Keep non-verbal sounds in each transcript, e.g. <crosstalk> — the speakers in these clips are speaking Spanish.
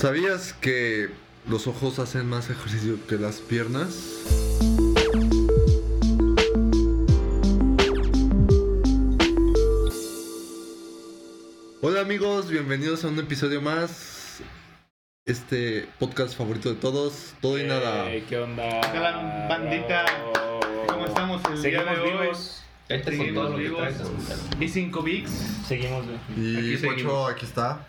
¿Sabías que los ojos hacen más ejercicio que las piernas? Hola amigos, bienvenidos a un episodio más. Este podcast favorito de todos, todo y nada. Eh, ¿Qué onda? Hola, bandita. ¿Cómo estamos el día Seguimos de hoy? vivos. Vete con todo lo que Seguimos traes. vivos. Y 5 VIX. Seguimos. Y Aquí Pocho seguimos. aquí está.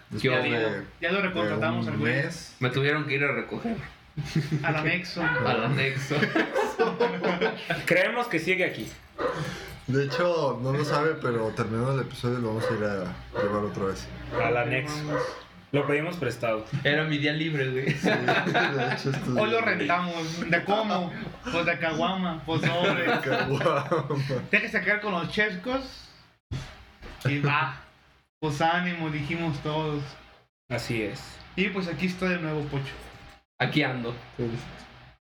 Ya lo recontratamos al mes. Me tuvieron que ir a recoger <laughs> Al anexo. <laughs> al anexo. <laughs> Creemos que sigue aquí. De hecho, no lo sabe, pero terminando el episodio lo vamos a ir a llevar otra vez. Al anexo. Lo pedimos prestado. Era mi día libre, güey. Sí, de hecho, esto Hoy lo rentamos. ¿De cómo? Pues de caguama. Pues sobre. Caguama. Deja que sacar con los chescos. Y va. Pues ánimo, dijimos todos. Así es. Y pues aquí estoy de nuevo, Pocho. Aquí ando.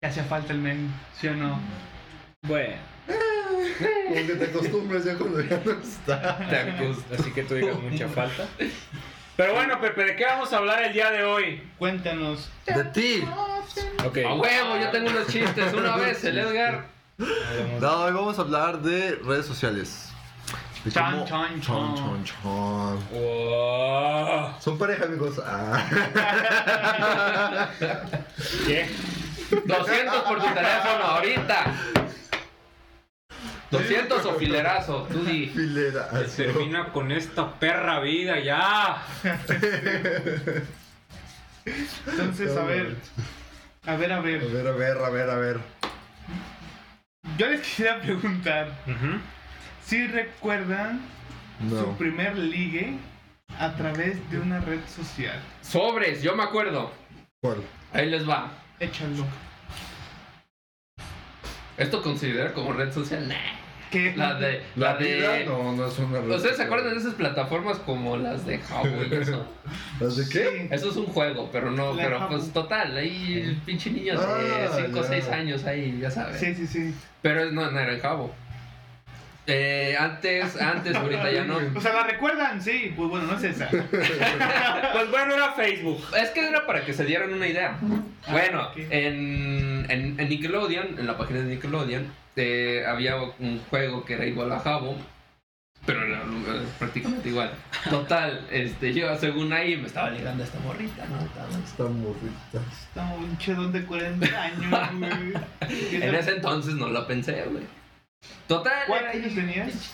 Ya hacía falta el men, ¿sí o no? Bueno, Como que te acostumbras ya cuando ya no está. Te así que tú digas mucha falta. Pero bueno, Pepe, ¿de qué vamos a hablar el día de hoy? Cuéntanos. De ti. Ok. A huevo, yo tengo unos chistes. Una vez el Edgar. No, hoy vamos a hablar de redes sociales. De Chan, cómo- chan, chan, chan. chan, chan. Wow. Son pareja, amigos. <laughs> Ah. ¿Qué? 200 por tu teléfono ahorita. 200 o filerazo. Tú di. Termina con esta perra vida ya. Entonces, a ver. A ver, a A ver. ver, a ver, a ver, a ver. Yo les quisiera preguntar si recuerdan su primer ligue a través de una red social. Sobres, yo me acuerdo. ¿Cuál? Ahí les va. Échalo. ¿Esto considera como red social? Nah. ¿Qué? La de. La, La vida de. no, no es una red ¿Ustedes se acuerdan de esas plataformas como las de Jabo y eso? <laughs> ¿Las de qué? Sí. Eso es un juego, pero no, La pero pues total, hay pinche niños de Ah, 5 o ya. 6 años ahí, ya sabes. Sí, sí, sí. Pero no, no era en Jabo. Eh, antes, antes, ahorita ya no. O sea, ¿la recuerdan? Sí. Pues bueno, no es esa. <laughs> Pues bueno, era Facebook. Es que era para que se dieran una idea. Bueno, Ah, ok. En, en, en Nickelodeon, en la página de Nickelodeon, eh, había un juego que era igual a Jabo, pero era eh, prácticamente igual. <laughs> Total, este, yo según ahí me estaba ligando a esta morrita, ¿no? Estaba- Está morrita. Estamos un chedón de 40 años, güey. <laughs> En ese entonces no lo pensé, güey. Total. ¿Cuántos años tenías?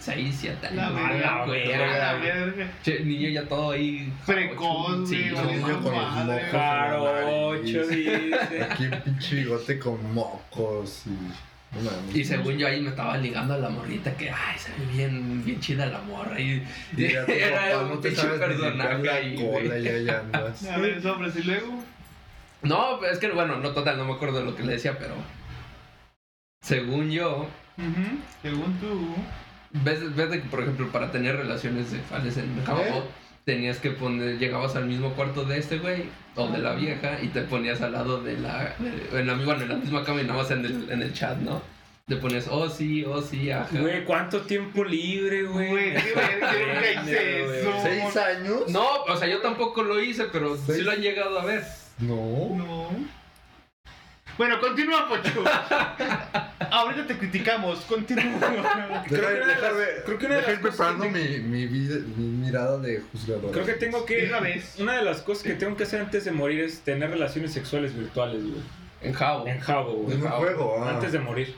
6, 7 La años. la era- verga. Che, niño ya todo ahí. Precoz, Sí, niño con los mocos. Dice. Aquí un pinche bigote con mocos y. Y según yo ahí me estaba ligando a la morrita que, ay, se ve bien, bien chida la morra. Y, Y ya tu <laughs> era papá un no te sabes personaje la ahí, cola andas. A ver, sobres, y luego. No, es que bueno, no total, no me acuerdo de lo que le decía, pero según yo, Según tú. ves, ves de que, por ejemplo, para tener relaciones sexuales en Jabo, tenías que poner, llegabas al mismo cuarto de este güey o de la vieja y te ponías al lado de la, en la, bueno, en la misma cama y nada más en el, en el chat, ¿no? Te ponías, oh sí, oh sí, ajá. Güey, ¿cuánto tiempo libre, güey? Güey, qué verga, hice Güey. eso. ¿Seis años? No, o sea, yo tampoco lo hice, pero sí lo han llegado a ver. No. No. Bueno, continúa, Pocho. <laughs> Ahorita te criticamos, continúa. Deja, Creo que una de las- creo que una de las cosas preparando que mi, mi, vida- mi mirada de juzgador. Creo que tengo que. Una vez. Una de las cosas que tengo que hacer antes de morir es tener relaciones sexuales virtuales, güey. En Jabo. En Jabo, En güey. un juego, ah. Antes de morir.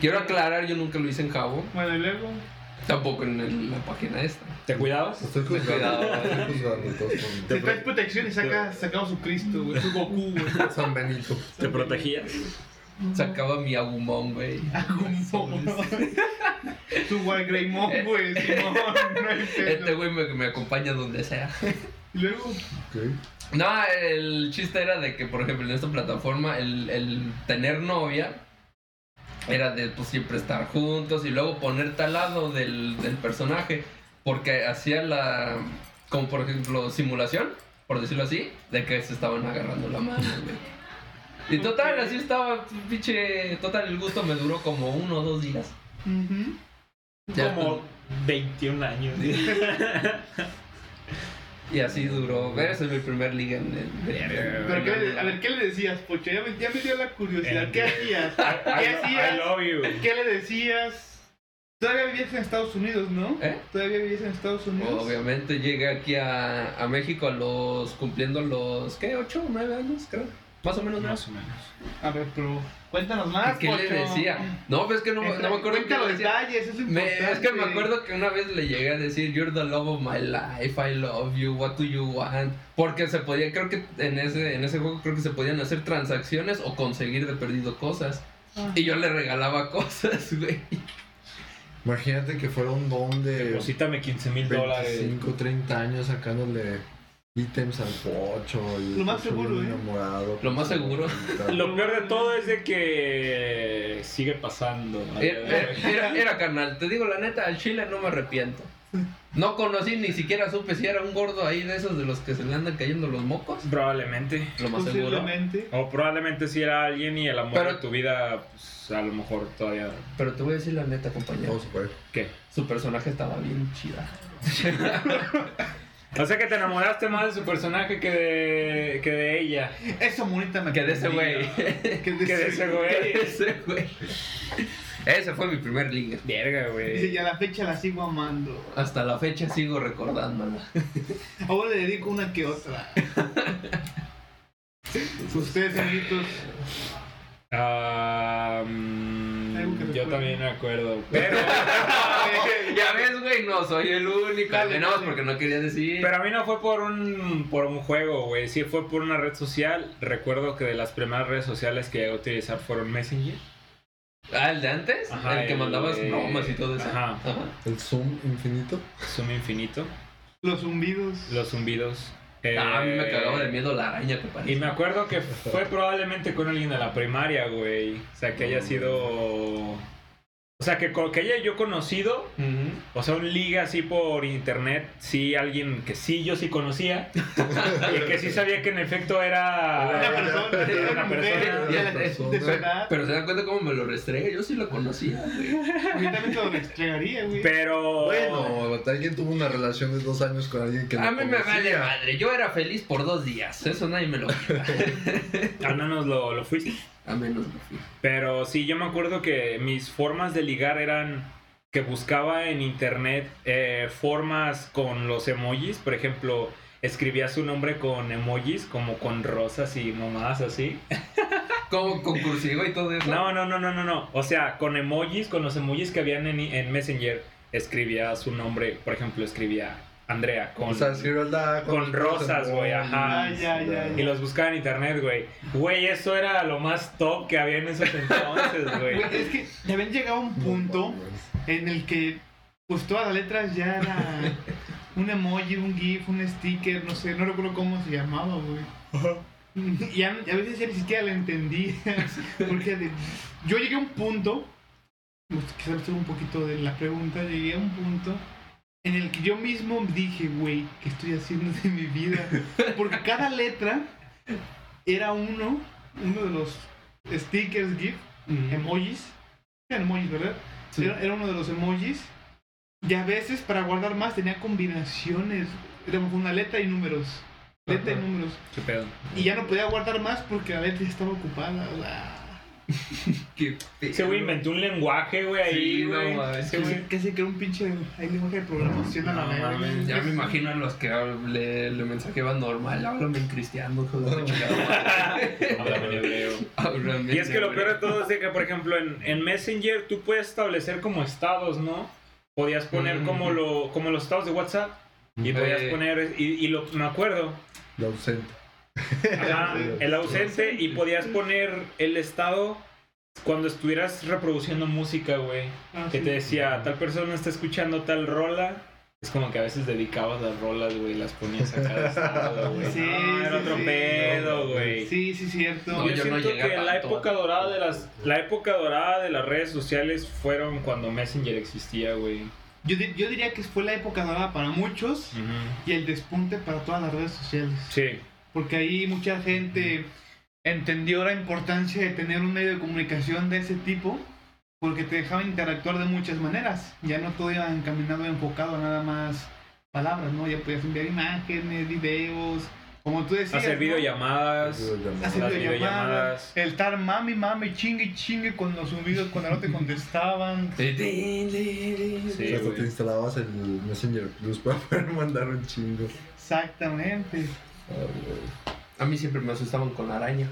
Quiero aclarar, yo nunca lo hice en Jabo. Bueno, y luego. Tampoco en el- la página esta. ¿Te cuidabas? Estoy juzgando. Cuidado. Estoy juzgando. todos son- Te traes protección y saca, sacamos su Cristo, güey. Su Goku, güey. San Benito. ¿Te protegías? Sacaba mi agumón, güey. Su White Greymon, güey. <laughs> Simón, no hay pedo. Este güey me, me acompaña donde sea. Y luego. Ok. No, el chiste era de que, por ejemplo, en esta plataforma, el, el tener novia era de pues siempre estar juntos y luego ponerte al lado del, del personaje. Porque hacía la. Como por ejemplo, simulación, por decirlo así, de que se estaban agarrando la mano, güey. Y total, así estaba, pinche. Total, el gusto me duró como uno o dos días. Ya, Como 21 años. <laughs> Y así duró. Es mi primer liga en el. Pero ¿qué le- a ver, ¿qué le decías, Pocho? Ya me, ya me dio la curiosidad. ¿Qué hacías? ¿Qué I, I hacías? love you. ¿Qué le decías? Todavía vivías en Estados Unidos, ¿no? ¿Eh? Todavía vivías en Estados Unidos. Obviamente llegué aquí a, a México a los. cumpliendo los. ¿Qué? ¿8 o 9 años? Creo. Más o menos, ¿no? Más o menos. A ver, pero cuéntanos más, ¿Qué le decía? No, pues es que no, no me acuerdo los decía. detalles, eso es Me- es que me acuerdo que una vez le llegué a decir You're the love of my life, I love you, what do you want? Porque se podía, creo que en ese, en ese juego creo que se podían hacer transacciones o conseguir de perdido cosas. Ah. Y yo le regalaba cosas, <laughs> güey. Imagínate que fuera un don de Deposítame 15 mil dólares. 25, 30 años sacándole ítems al pocho y Lo más pocho seguro, ¿eh? enamorado. Lo más seguro. Lo peor de todo es de que sigue pasando. Era, era- era- era, carnal, te digo la neta, al chile no me arrepiento. No conocí, ni siquiera supe si era un gordo ahí de esos de los que se le andan cayendo los mocos. Probablemente. Lo más seguro. O probablemente si era alguien y el amor Pero- de tu vida, pues, a lo mejor todavía. Pero te voy a decir la neta, compañero. Vamos a ver. ¿Qué? Su personaje estaba bien chida. <laughs> O sea que te enamoraste más de su personaje que de, que de ella. Eso, monita, me Que de ese güey. Que de Que de ese güey. <laughs> Ese güey. Ese fue mi primer liga. Verga, Dice, güey. y a la fecha la sigo amando. Hasta la fecha sigo recordándola. <laughs> Ahora le dedico una que otra. <laughs> Ustedes, amiguitos, Yo también me acuerdo. <laughs> Pero, <laughs> ya ves, güey, no soy el único. No, dale. porque no quería decir. pero a mí no fue por un, por un juego, güey. Sí fue por una red social. Recuerdo que de las primeras redes sociales que llegué a utilizar fueron Messenger. Ah, el de antes, Ajá, el que el- mandabas eh, bromas y todo eso. ajá. El zoom infinito. Zoom infinito. los zumbidos. Los zumbidos. Eh, Ah, a mí me cagaba de miedo la araña que Y parecía. me acuerdo que fue probablemente con alguien de la primaria, güey. O sea, que haya sido. O sea, que, que haya yo conocido. O sea, un liga así por internet. Sí, alguien que sí, yo sí conocía. <laughs> y que sí sabía que en efecto era. Una persona, Era una una mujer, persona. de, la- de su edad. Pero se dan cuenta cómo me lo restrega. Yo sí lo conocía, güey. A mí también te lo entregaría, güey. Pero. Bueno, alguien tuvo una relación de dos años con alguien que A no mí me vale madre. Yo era feliz por dos días. Eso nadie me lo quita. <laughs> Al menos lo, lo fuiste. A menos. Pero sí, yo me acuerdo que mis formas de ligar eran que buscaba en internet eh, formas con los emojis. Por ejemplo, escribía su nombre con emojis, como con rosas y mamadas así. <laughs> Como con cursiva y todo eso. No, no, no, no, no, no. O sea, con emojis, con los emojis que habían en, en Messenger, escribía su nombre. Por ejemplo, escribía Andrea con... O sea, escribió la con rosas, güey, ajá. Ah, Y los buscaba en internet, güey. Güey, eso era lo más top que había en esos entonces, <laughs> güey. Es que ya habían llegado a un punto en el que pues todas las letras ya era un emoji, un GIF, un sticker, no sé, no recuerdo cómo se llamaba, güey. Y ya- a veces ya ni siquiera la entendía. <laughs> Porque de- yo llegué a un punto, pues, quizás estuve un poquito de la pregunta, llegué a un punto en el que yo mismo dije, güey, ¿qué estoy haciendo de mi vida? <laughs> Porque cada letra era uno, uno de los stickers, GIF, emojis. Eran emojis, ¿verdad? Sí. Era, era uno de los emojis. Y a veces para guardar más tenía combinaciones. Era una letra y números. Letra y números. ¿Qué pedo? Y ya no podía guardar más porque la letra ya estaba ocupada. <laughs> Qué Ese güey inventó un lenguaje, güey, ahí, Sí, no güey. que güey. que un pinche lenguaje de programación a la No, verga. mames, Ya me imagino a los que le, le mensajeaban normal. Háblame en cristiano, hijo de la chingada. <laughs> Háblame en hebreo. Háblame Y es en que lo hebreo. peor de todo es de que, por ejemplo, en, en Messenger tú puedes establecer como estados, ¿no? Podías poner Mm. como, lo, como los estados de WhatsApp. Y Eh. podías poner, y, y lo, me acuerdo, La ausente. Ajá, <laughs> el ausente, y podías poner el estado cuando estuvieras reproduciendo música, güey. Ah, Que sí. te decía, tal persona está escuchando tal rola. Es como que a veces dedicabas las rolas, güey, las ponías a cada <laughs> estado, güey. Sí, No, era sí, otro sí. pedo, güey. Sí, sí, cierto. No, yo, yo no siento llegué que a la tanto. época dorada de las la época dorada de las redes sociales fueron cuando Messenger existía, güey. Yo, di- yo diría que fue la época dorada para muchos y el despunte para todas las redes sociales. Sí. Porque ahí mucha gente entendió la importancia de tener un medio de comunicación de ese tipo, porque te dejaba interactuar de muchas maneras. Ya no todo iba encaminado, enfocado a nada más palabras, ¿no? Ya podías enviar imágenes, videos, como tú decías. Hacer ¿no? videollamadas. Hacer Las videollamadas, el estar mami, mami, chingue, chingue con los subidos cuando no te contestaban. Sí, sí, Hasta te instalabas el Messenger Plus para poder mandar un chingo. Exactamente. A mí siempre me asustaban con la araña.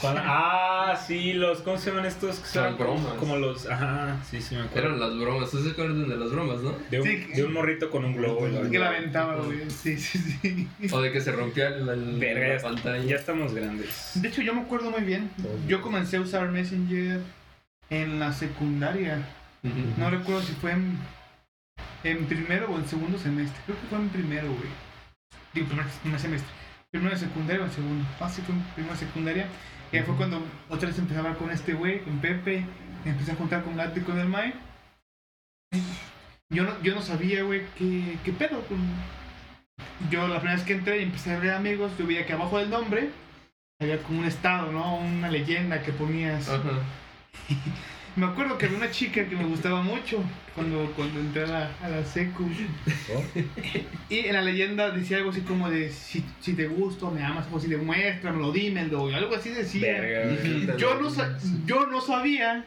Con- Ah, sí, los. ¿Cómo se llaman estos? Que son como, bromas. como los. Ajá, sí, sí, me acuerdo. Eran las bromas. ¿Tú se acuerdan de las bromas, no? De un, Sí. de un morrito con un globo. la- Que la aventaba, güey. Sí, sí, sí. O de que se rompía el, el- Verga, la ya, pantalla. ya estamos grandes. De hecho, yo me acuerdo muy bien. Yo comencé a usar Messenger en la secundaria. No recuerdo si fue en, en primero o en segundo semestre. Creo que fue en primero, güey. Digo, primer, primer semestre. Primero de secundaria o en segundo. En primero de secundaria. Y ahí fue cuando otra vez empecé a hablar con este güey, con Pepe. Me empecé a juntar con Gato y con el Mike. Yo no, yo no sabía, güey, qué, qué pedo. Yo la primera vez que entré y empecé a ver amigos, yo veía que abajo del nombre había como un estado, ¿no? Una leyenda que ponías. Ajá. <laughs> Me acuerdo que había una chica que me gustaba mucho cuando, cuando entré a la, a la secu. Y en la leyenda decía algo así como de si, si te gusto, me amas, o si demuéstramelo, dímelo, y algo así decía. Verga. Yo no, yo no sabía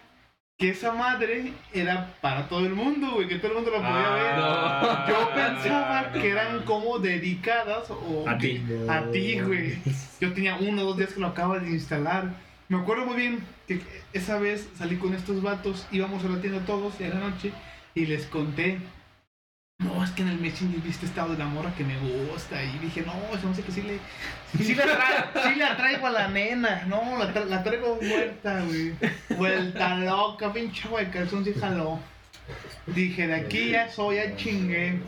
que esa madre era para todo el mundo, güey, que todo el mundo la podía ver. Ah, Yo pensaba no, que eran no. como dedicadas o A ti. a ti, güey. Yo tenía uno o dos días que lo acabo de instalar. Me acuerdo muy bien que esa vez salí con estos vatos, íbamos a la tienda todos en la noche y les conté. No, es que en el Messenger viste estado de la morra que me gusta. Y dije, no, eso no sé que sí le. Sí la, sí la traigo a la nena. No, la, tra- la traigo muerta, güey. Vuelta loca, pinche güey, calzón sí jaló. Dije, de aquí ya soy, ya chingué.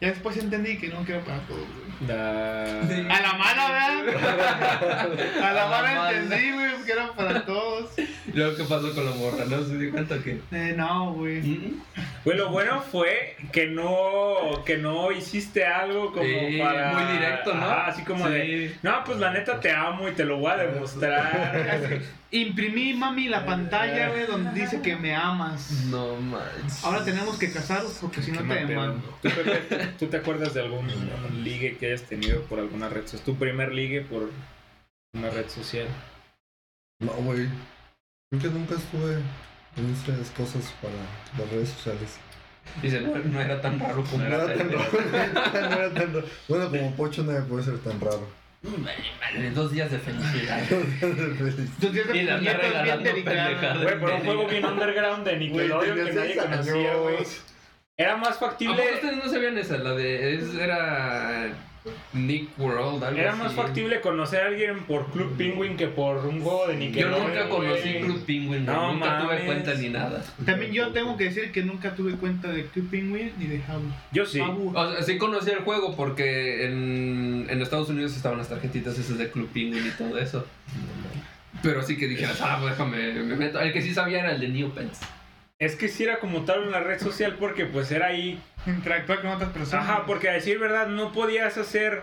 Ya después entendí que no, que era para todos, güey. Da- A la mala, ¿verdad? A la A la mala entendí, güey, que era para todos. ¿Y luego qué pasó con la morra? ¿No se dio cuenta que? Eh, no, güey. Güey, lo bueno fue que no, que no hiciste algo como Sí, para... muy directo, ¿no? Ajá, así como Sí. de, no, pues la neta te amo y te lo voy a demostrar. <laughs> Imprimí, mami, la pantalla, güey, donde dice que me amas. No manches. Ahora tenemos que casarnos porque si no te demando. ¿Tú, Pepe, ¿Tú te acuerdas de algún ligue que hayas tenido por alguna red social? ¿Tu primer ligue por una red social? No, güey. Creo que nunca estuve en esas cosas para las redes sociales. Dice, no, no era tan raro como No No era tan raro. <laughs> No era tan raro. Bueno, como Pocho no puede ser tan raro. Vale, <laughs> dos días de felicidad. Dos días de Y la bien regalando pendejadas. Güey, pero un juego bien underground de Nickelodeon que nadie conocía, güey. Era más ¿A poco factible... ustedes no sabían esa? La de. es- era. Nick World, algo Era así. más factible conocer a alguien por Club Penguin que por un juego de Yo Nickelodeon. nunca conocí. Club Penguin, No nunca tuve cuenta ni nada. También yo tengo que decir que nunca tuve cuenta de Club Penguin ni de Jabu. Yo sí. Jabu. O sea, sí conocí el juego porque en, en Estados Unidos estaban las tarjetitas esas de Club Penguin y todo eso. Pero sí que dijeras, ah, pues déjame, me meto. El que sí sabía era el de Neopets. Es que sí era como tal una red social porque pues era ahí. Interactuar con otras personas. Ajá, porque a decir verdad no podías hacer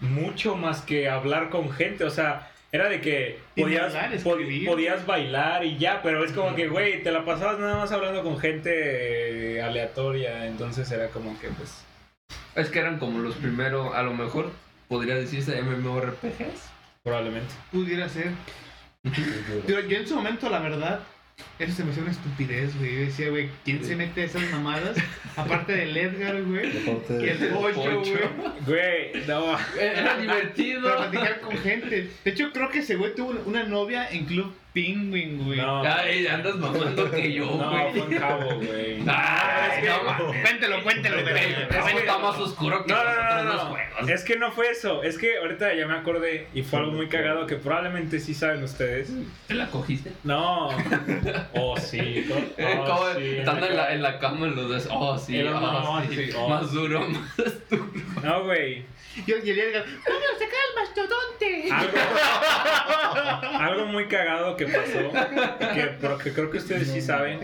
mucho más que hablar con gente. O sea, era de que podías, bailar, escribir. podías bailar y ya, pero es como que, güey, te la pasabas nada más hablando con gente eh, aleatoria. Entonces era como que pues... Es que eran como los primeros, a lo mejor podría decirse MMORPGs. Probablemente. Pudiera ser. <laughs> Yo en su momento, la verdad, eso se me hacía una estupidez, güey. Yo decía, güey, ¿quién se mete a esas mamadas? <laughs> Aparte del Edgar, güey. Y el Pocho. güey. Güey, no. Era divertido. Para platicar con gente. De hecho, creo que ese güey tuvo una novia en Club Penguin, güey. No. Ay, andas mamando que yo, No, güey. fue en Jabo, güey. <laughs> Ay, Es que- no mames. Cuéntelo, cuéntelo, güey. Eso está más oscuro que No, los no, no, no, juegos. Es que no fue eso. Es que ahorita ya me acordé y fue algo muy cagado que probablemente sí saben ustedes. ¿Te la cogiste? No. <laughs> Oh, sí. Eh, oh, como sí, estando en la, en la cama los dos. Oh, sí, Era oh, sí. sí, oh. Más duro, más duro. No, güey. Yo y el Edgar, ¡Vámonos a sacar al mastodonte! Algo, <laughs> algo muy cagado que pasó. Que, pero que creo que ustedes sí saben.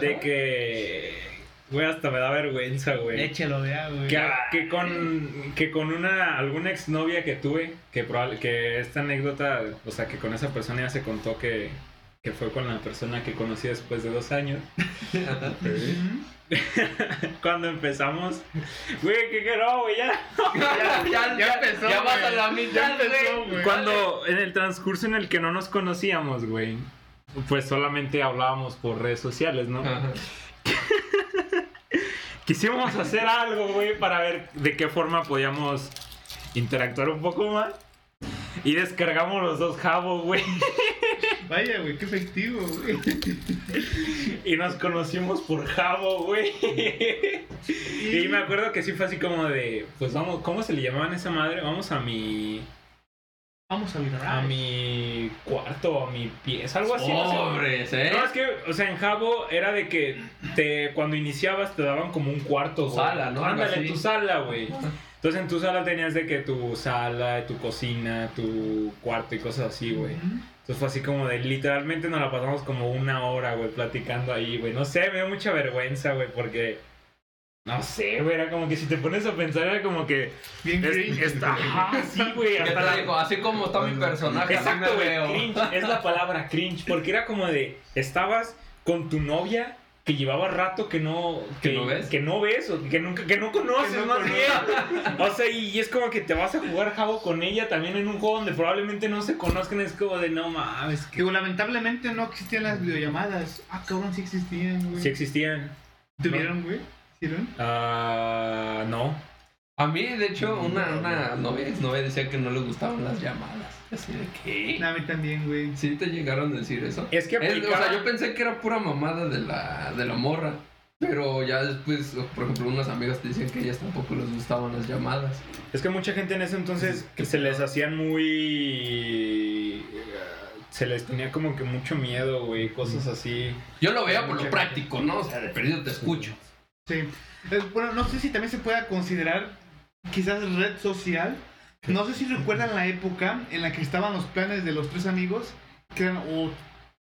De que. Güey, hasta me da vergüenza, güey. Échelo, vea, güey. Que, que con que con una alguna exnovia que tuve, que probable, que esta anécdota, o sea, que con esa persona ya se contó que que fue con la persona que conocí después de dos años. <laughs> Cuando empezamos, güey, que que no, güey, ya. ya, ya, Ya empezó, Ya vas a la mitad, Ya empezó, güey. güey. Cuando en el transcurso en el que no nos conocíamos, güey, pues solamente hablábamos por redes sociales, ¿no? Ajá. <laughs> Quisimos hacer algo, güey, para ver de qué forma podíamos interactuar un poco más. Y descargamos los dos Jabo, güey. <laughs> Vaya, güey, qué efectivo, güey. <laughs> Y nos conocimos por Jabo, güey. Y me acuerdo que sí fue así como de, pues vamos, ¿cómo se le llamaban a esa madre? Vamos a mi, Vamos a mirar. a mi cuarto, a mi pieza, algo así. no sé. Pobres, ¿eh? No, es que, o sea, en Jabo era de que te, cuando iniciabas te daban como un cuarto. Tu güey. sala, ¿no? Ándale, tu sala, güey. Entonces en tu sala tenías de que tu sala, tu cocina, tu cuarto y cosas así, güey. Entonces fue así como de, literalmente nos la pasamos como una hora, güey, platicando ahí, güey. No sé, me dio mucha vergüenza, güey, porque... No sé, güey, era como que si te pones a pensar era como que... Bien es- cringe. está, ajá, sí, güey, ¿Qué hasta te la... digo? Así como está mi personaje, Exacto, güey, cringe, es la palabra cringe, porque era como de, estabas con tu novia que llevaba rato que no ¿Que no ves? que no ves o que nunca que no conoces Que no más conoces. bien. O sea, y, y es como que te vas a jugar jabo con ella también en un juego donde probablemente no se conozcan, es como de no mames, que Que lamentablemente no existían las videollamadas. Ah, cabrón, sí existían, güey. si existían. ¿Tuvieron, güey? ¿Hicieron? Ah, no. A mí, de hecho, una, una novia, exnovia decía que no le gustaban las llamadas. Así de que... No, a mí también, güey. ¿Sí te llegaron a decir eso? Es que Es- o aplicaba- sea, yo pensé que era pura mamada de la, de la morra. Pero ya después, por ejemplo, unas amigas te dicen que ellas tampoco les gustaban las llamadas. Es que mucha gente en ese entonces que se les hacían muy se les tenía como que mucho miedo, güey, cosas así. Yo lo veía por lo práctico, ¿no? O sea, de perdido te escucho. Sí. Eh, Bueno, no sé si también se pueda considerar quizás red social. No sé si recuerdan la época en la que estaban los planes de los tres amigos, que eran o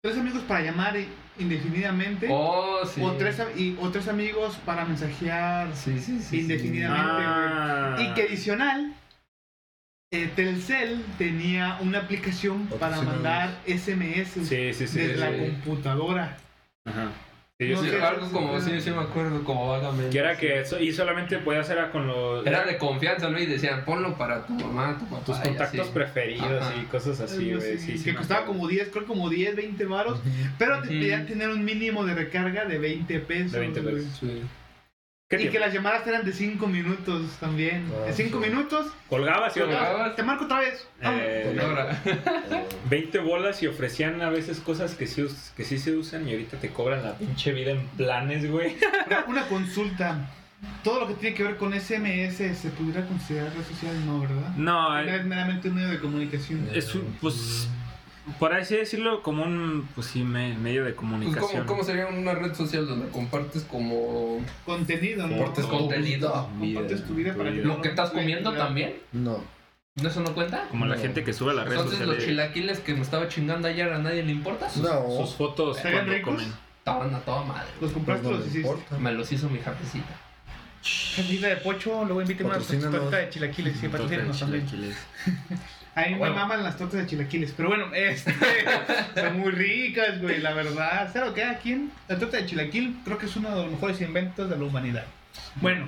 tres amigos para llamar indefinidamente, Oh, sí. o, tres, y, o tres amigos para mensajear Sí, sí, sí. sí. indefinidamente. Ah. Y que adicional, eh, Telcel tenía una aplicación para mandar SMS Sí, sí, sí. desde sí. la computadora. Ajá. Sí, yo No sí- sé. algo como, sí, sí me acuerdo, como vagamente. que era que eso, y solamente podías hacer con los Era de confianza, ¿no? Y decían, ponlo para tu mamá, tu papá. tus contactos así. preferidos Ajá. y cosas así, güey. Sí, sí, que costaba como 10, creo como 10, 20 varos. Pero te pedían tener un mínimo de recarga de 20 pesos. De 20 güey. pesos. Sí. ¿Qué Y tiempo? que las llamadas eran de 5 minutos también. Ah, de 5 sí. minutos, Colgabas y Colgabas. te marco otra vez. Eh, Ahora, 20 <laughs> bolas y ofrecían a veces cosas que sí, que sí se usan y ahorita te cobran la pinche vida en planes, güey. <laughs> Una- Una consulta. Todo lo que tiene que ver con SMS se pudiera considerar red social, no, ¿verdad? No, Es meramente un medio de comunicación. es un, pues, por así decirlo, como un, pues sí, me- medio de pues, comunicación. ¿cómo, ¿cómo sería una red social donde compartes como Contenido, ¿no? Compartes contenido? Compartes tu vida para que lo que estás comiendo también? No. ¿No ¿Eso no cuenta? Como la gente que sube a las redes Entonces los sociales chilaquiles que me estaba chingando ayer a nadie le importa. No. sus fotos ¿Se ven cuando ricos? comen. Estaban a toda madre. Los compraste, no los me hiciste. importa. Me los hizo mi jefecita. Cajita de pocho, luego invítame una Patrocínanos. torta de chilaquiles. Sí, patrocínanos también. <laughs> A mí me maman las tortas de chilaquiles. Pero bueno, este, <laughs> son muy ricas, güey, la verdad. ¿Sabes lo que hay aquí? La torta de chilaquil creo que es uno de los mejores inventos de la humanidad. Bueno,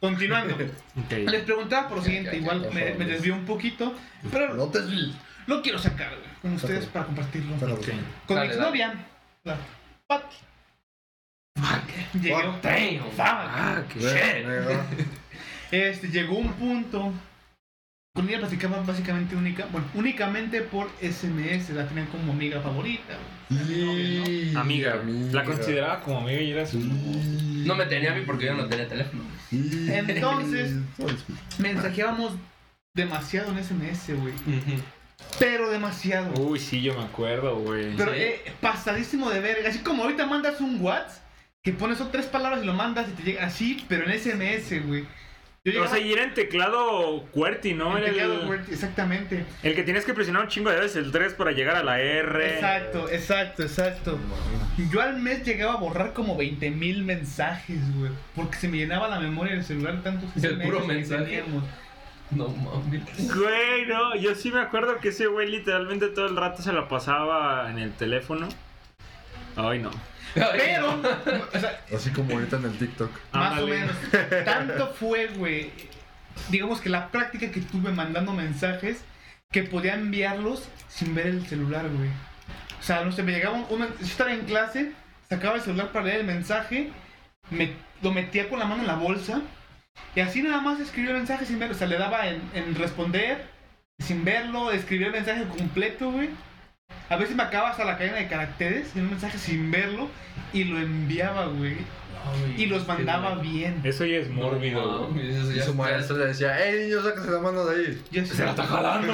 continuando. <laughs> Les preguntaba por lo siguiente, igual me, me desvió un poquito, pero No te... lo quiero sacar güey, con ustedes para compartirlo. Con Dale, mi exnovia, la Pati. Llegó, Fuck. Fuck. Ah, <laughs> Este, llegó un punto. Con ella platicaba básicamente única, bueno, únicamente por SMS, la tenían como amiga favorita. güey. Y- Amiga, la consideraba como amiga y era su... No me tenía a mí porque yo no tenía teléfono. Entonces- Mensajeábamos demasiado en SMS, güey. Pero demasiado. Uy, sí, yo me acuerdo, güey. Pero sí. eh, pasadísimo de verga. Así como ahorita mandas un WhatsApp, que pones tres palabras y lo mandas y te llega así, pero en SMS, güey. Yo O sea, y era en teclado QWERTY, ¿no? en teclado el, Word, exactamente. el que tienes que presionar un chingo de veces el 3 para llegar a la R. Exacto, exacto, exacto. Yo al mes llegaba a borrar como 20 mil mensajes, güey. Porque se me llenaba la memoria del celular tantos El puro que mensaje. teníamos. No mames. Güey, no, yo sí me acuerdo que ese güey literalmente todo el rato se la pasaba en el teléfono. Ay, no. Pero, o sea, Así como ahorita en el TikTok. más o Ándale. menos. Tanto fue, güey. Digamos que la práctica que tuve mandando mensajes que podía enviarlos sin ver el celular, güey. O sea, no sé, me llegaba un, un men- yo estaba en clase, sacaba el celular para leer el mensaje, me, lo metía con la mano en la bolsa y así nada más escribía el mensaje sin verlo. O sea, le daba en, en responder sin verlo, escribía el mensaje completo, güey. A veces me acaba hasta la cadena de caracteres en un mensaje sin verlo y lo enviaba, güey. Y los mandaba bien. Eso ya es mórbido, No, Y ya su maestro le decía, ¡Ey, niño, sáquese la mano de ahí! Yo Se la está jalando.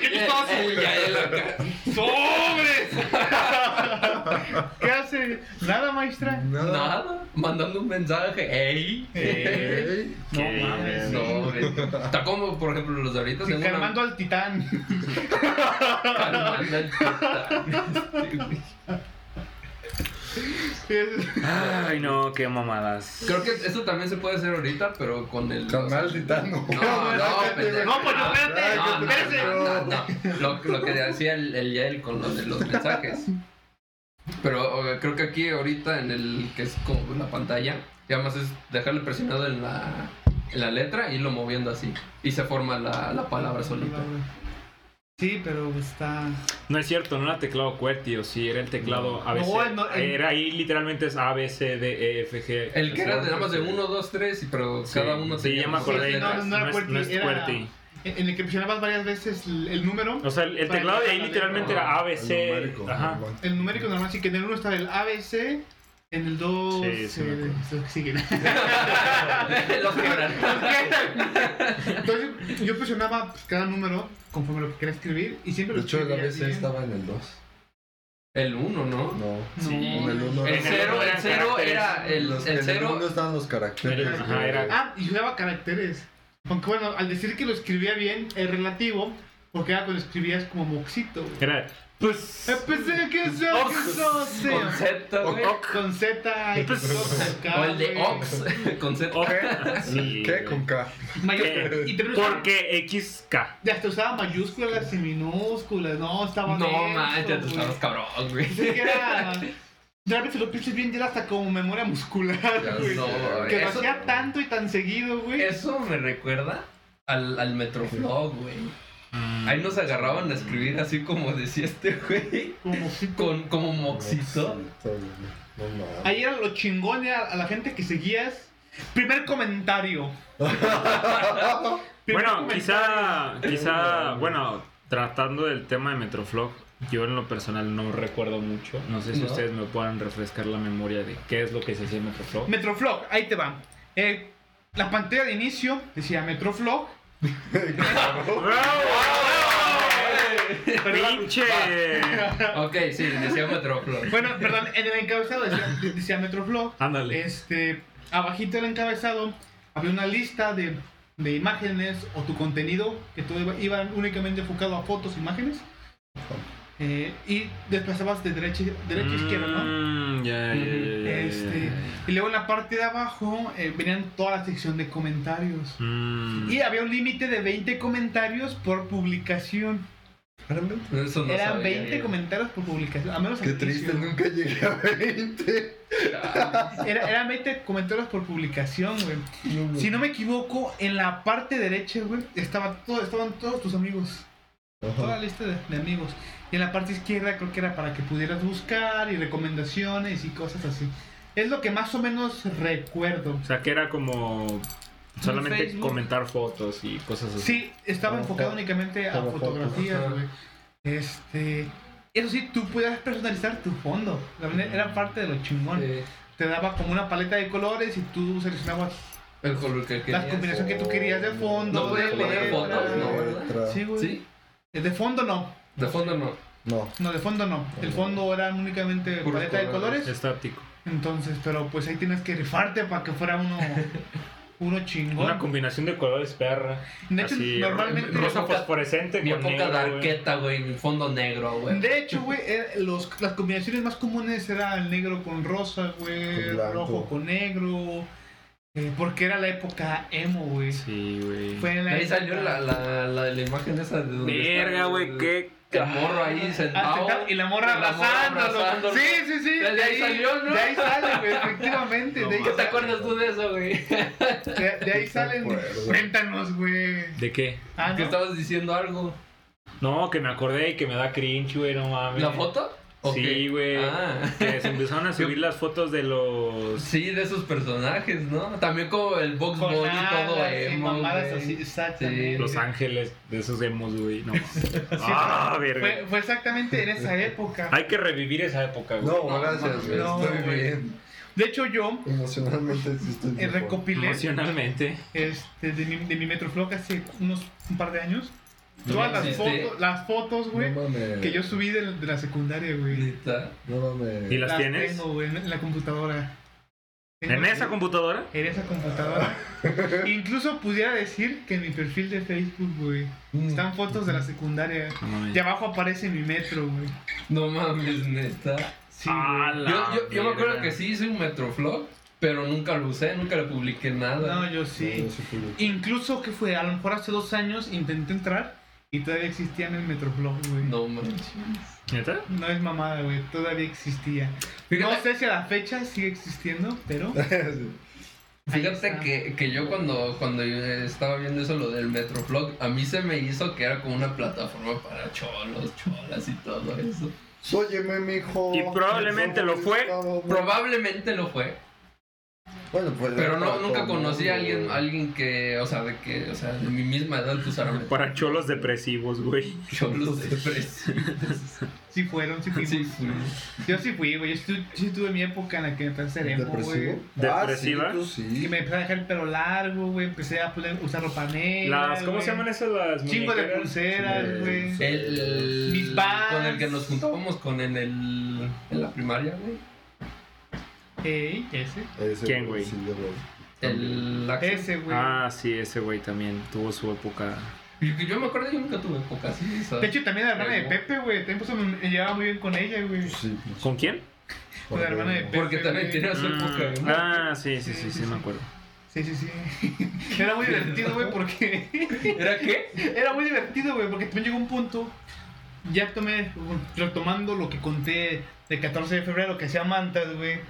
¿Qué te pasa, ya. <laughs> ¡Sobres! <laughs> <laughs> ¿Qué hace? ¿Nada, maestra? Nada, mandando un mensaje. ¡Ey! Ey. <laughs> No mames. No. Está como, por ejemplo, los de ahorita. Sí, tengo una- calmando al titán. Calmando al titán. Ay, no, qué mamadas. Creo que eso también se puede hacer ahorita, pero con el. Calmar al titán, no. No, no, <laughs> pendejo. No, pues no, espérate, No, no, espérate. no, no, no. Lo, lo que decía el, el Yael con lo de los mensajes. Pero eh, creo que aquí ahorita en el que es como la pantalla, ya más es dejarle presionado en la, en la letra y irlo moviendo así. Y se forma la, la palabra solita. Sí, pero está. No es cierto, no era teclado QWERTY, o sí, era el teclado No. ABC. No, no, el- Era ahí literalmente es A, B, C, D, E, F, G. El que era de Sí. nada más de 1, 2, 3, pero Sí, cada uno sí, tenía ya me acordé. letras. No, no, No, es, QWERTY, no es era- QWERTY. En el que presionabas varias veces el, el número. O sea, el, el teclado de ahí literalmente era A, B, El C. numérico, Ajá. normal. El numérico normal, sí que en el 1 está el ABC, en el 2. Sí, sí acuerdo. los que siguen. <laughs> Los quebran. Entonces yo presionaba pues, cada número conforme lo que quería escribir y siempre De lo hecho, el ABC bien. estaba en el 2. El 1, ¿no? No. Sí. En el 1 El En el 0 uno el eran cero caracteres. era el, Los, el en el 0 1 estaban los caracteres. Era- ajá, era- Ah, y usaba caracteres. Aunque bueno, al decir que lo escribía bien, es relativo, porque era cuando escribías como moxito. güey. Era. Pues. Eh, Pensé que eso, sí. con Z, güey. Con Z y Pues, O el de. Ox <laughs> con Z. Ok. Sí, ¿Qué? Con K. Y usaba- Porque XK. Ya hasta usaba mayúsculas y minúsculas, no, estaba No manches, tú güey. estabas cabrón, güey. Pensé que era... <laughs> Realmente si lo piensas bien, ya era hasta como memoria muscular, güey. Que lo hacía tanto y tan seguido, güey. Eso me recuerda al, al Metroflog, güey. Mm. Ahí nos agarraban a escribir así como decía este güey. Como moxito. <laughs> Con, como moxito. Ahí era lo chingón era a la gente que seguías. Primer comentario. <laughs> Primer Bueno, comentario. quizá, quizá, bueno, tratando del tema de Metroflog, yo en lo personal no recuerdo mucho. No sé si ¿No? ustedes me puedan refrescar la memoria de qué es lo que se hacía en Metroflog. Metroflog, ahí te va. Eh, la pantalla de inicio decía Metroflog. ¡Pinche! Ok, sí, decía Metroflog. Bueno, perdón, en el encabezado decía, decía Metroflog. Ándale. Este, abajito del encabezado había una lista de, de imágenes o tu contenido que todo iba, iba únicamente enfocado a fotos, imágenes. Eh, y desplazabas de derecha, derecha a izquierda, ¿no? Mm, ya, ya, ya, ya, ya, Este, y luego en la parte de abajo eh, venían toda la sección de comentarios. Mm. Y había un límite de 20 comentarios por publicación. Eso no Eran sabía 20 yo. comentarios por publicación. A menos Qué triste, nunca llegué a 20. <laughs> Era, eran 20 comentarios por publicación, güey. Si no me equivoco, en la parte derecha, güey, estaba todo, estaban todos tus amigos. Toda la lista de, de amigos. Y en la parte izquierda creo que era para que pudieras buscar y recomendaciones y cosas así. Es lo que más o menos recuerdo. O sea, que era como solamente Facebook. comentar fotos y cosas así. Sí, estaba Como enfocado fo- únicamente a fotografías, güey. Este. Eso sí, tú podías personalizar tu fondo. La verdad, Era parte de lo chingón. Sí. Te daba como una paleta de colores y tú seleccionabas El color que la querías. combinación que tú querías de fondo. No podías poner fotos, no, ¿verdad? Sí, güey. Sí, De fondo no. De fondo no. No. No, de fondo no. El fondo era únicamente Puros paleta de colores. Estático. Entonces, pero pues ahí tienes que rifarte para que fuera uno, <laughs> uno chingón. Una combinación de colores perra. de hecho, así, normalmente. rosa fosforescente Mi con época negro, de güey. arqueta, güey, mi fondo negro, güey. De hecho, güey, los, las combinaciones más comunes era el negro con rosa, güey, rojo con negro. eh, porque era la época emo, güey. Sí, güey. Fue en la Ahí salió época- la, la, la, la imagen esa de donde Verga, güey, qué. El morro ahí Ah, sentado. sentado, y la morra abrazándolo. Sí, sí, sí. De ahí salió, ¿no? De ahí sale, güey, efectivamente. No de, ahí ¿Qué te sale. acuerdas tú de eso, güey? De, de ahí salen. Cuéntanos, güey. ¿De qué? Ah, Que ¿no? estabas diciendo algo. No, que me acordé y que me da cringe, güey, no mames. ¿La foto? ¿O Sí, güey. Ah. Que se empezaron a <laughs> subir las fotos de los. Sí, de esos personajes, ¿no? También como el Box Bunny todo y emo, así, exactamente. Los ángeles de esos emos, güey. No. <laughs> ah, verga. Fue, fue exactamente en esa época. Hay que revivir esa época, güey. No, No, gracias, güey. no, Estoy bien. De hecho, yo Emocionalmente eh, recopilé Emocionalmente. este, de, mi, de mi Metroflog hace unos un par de años. ¿No Todas las existe? fotos, las fotos, güey, No que yo subí de, de la secundaria, güey. Neta. No mames. ¿Y las tienes? tengo, güey, en la computadora. Tengo- ¿En esa computadora? En esa computadora. <laughs> Incluso pudiera decir que en mi perfil de Facebook, güey, Mm. están fotos de la secundaria. No mames. Y abajo aparece mi metro, güey. No mames, neta. Sí, Ah, Yo, yo, yo me acuerdo que sí hice un Metroflog, pero nunca lo usé, nunca le publiqué nada. No, yo No, sí. Incluso, ¿qué fue? A lo mejor hace dos años intenté entrar y todavía existía en el Metroflog, güey. No. No manches. ¿Neta? es mamada, güey. Todavía existía. Fíjate, No sé si a la fecha sigue existiendo, pero. <laughs> Fíjate que, que yo cuando, cuando yo estaba viendo eso, lo del Metroflog, a mí se me hizo que era como una plataforma para cholos, cholas y todo eso. Óyeme, mijo. Y probablemente lo fue. Probablemente lo fue, Bueno, pues. pero no, nunca conocí a alguien, alguien que, o sea, de que, o sea, de mi misma edad Metroflog. Para cholos depresivos, güey. <laughs> cholos depresivos. <laughs> Sí fueron, sí fuimos. Sí, fui. Yo sí fui, güey. Yo sí, sí tuve mi época en la que me empecé a hacer emo, güey. ¿Depresivo? ¿Depresiva? Ah, sí. Que me empecé a dejar el pelo largo, güey. Empecé a poner, usar ropa negra. Las, ¿Cómo se llaman esas las Chingo de pulseras, güey. El, Mis Vans. con el que nos juntábamos con en el en la primaria, güey. Ey, ese. Ese, ¿Quién, güey? Sí, güey. El Axel. Ese, güey. Ah, sí, ese güey también tuvo su época. Yo me acuerdo, yo nunca tuve época así. ¿sabes? De hecho, también la hermana de. Pepe, güey. También pues, me llevaba muy bien con ella, güey. Sí. pues, ¿Con quién? Con la hermana de Pepe. Porque también güey. tenía su época. Mm, ¿no? ah, sí, sí, sí, sí, me acuerdo. Sí, sí, sí. <laughs> Era muy divertido, güey, porque. <laughs> ¿Era qué? Era muy divertido, güey, porque también llegó un punto. Ya tomé, retomando lo que conté de 14 de febrero, que hacía mantas, güey.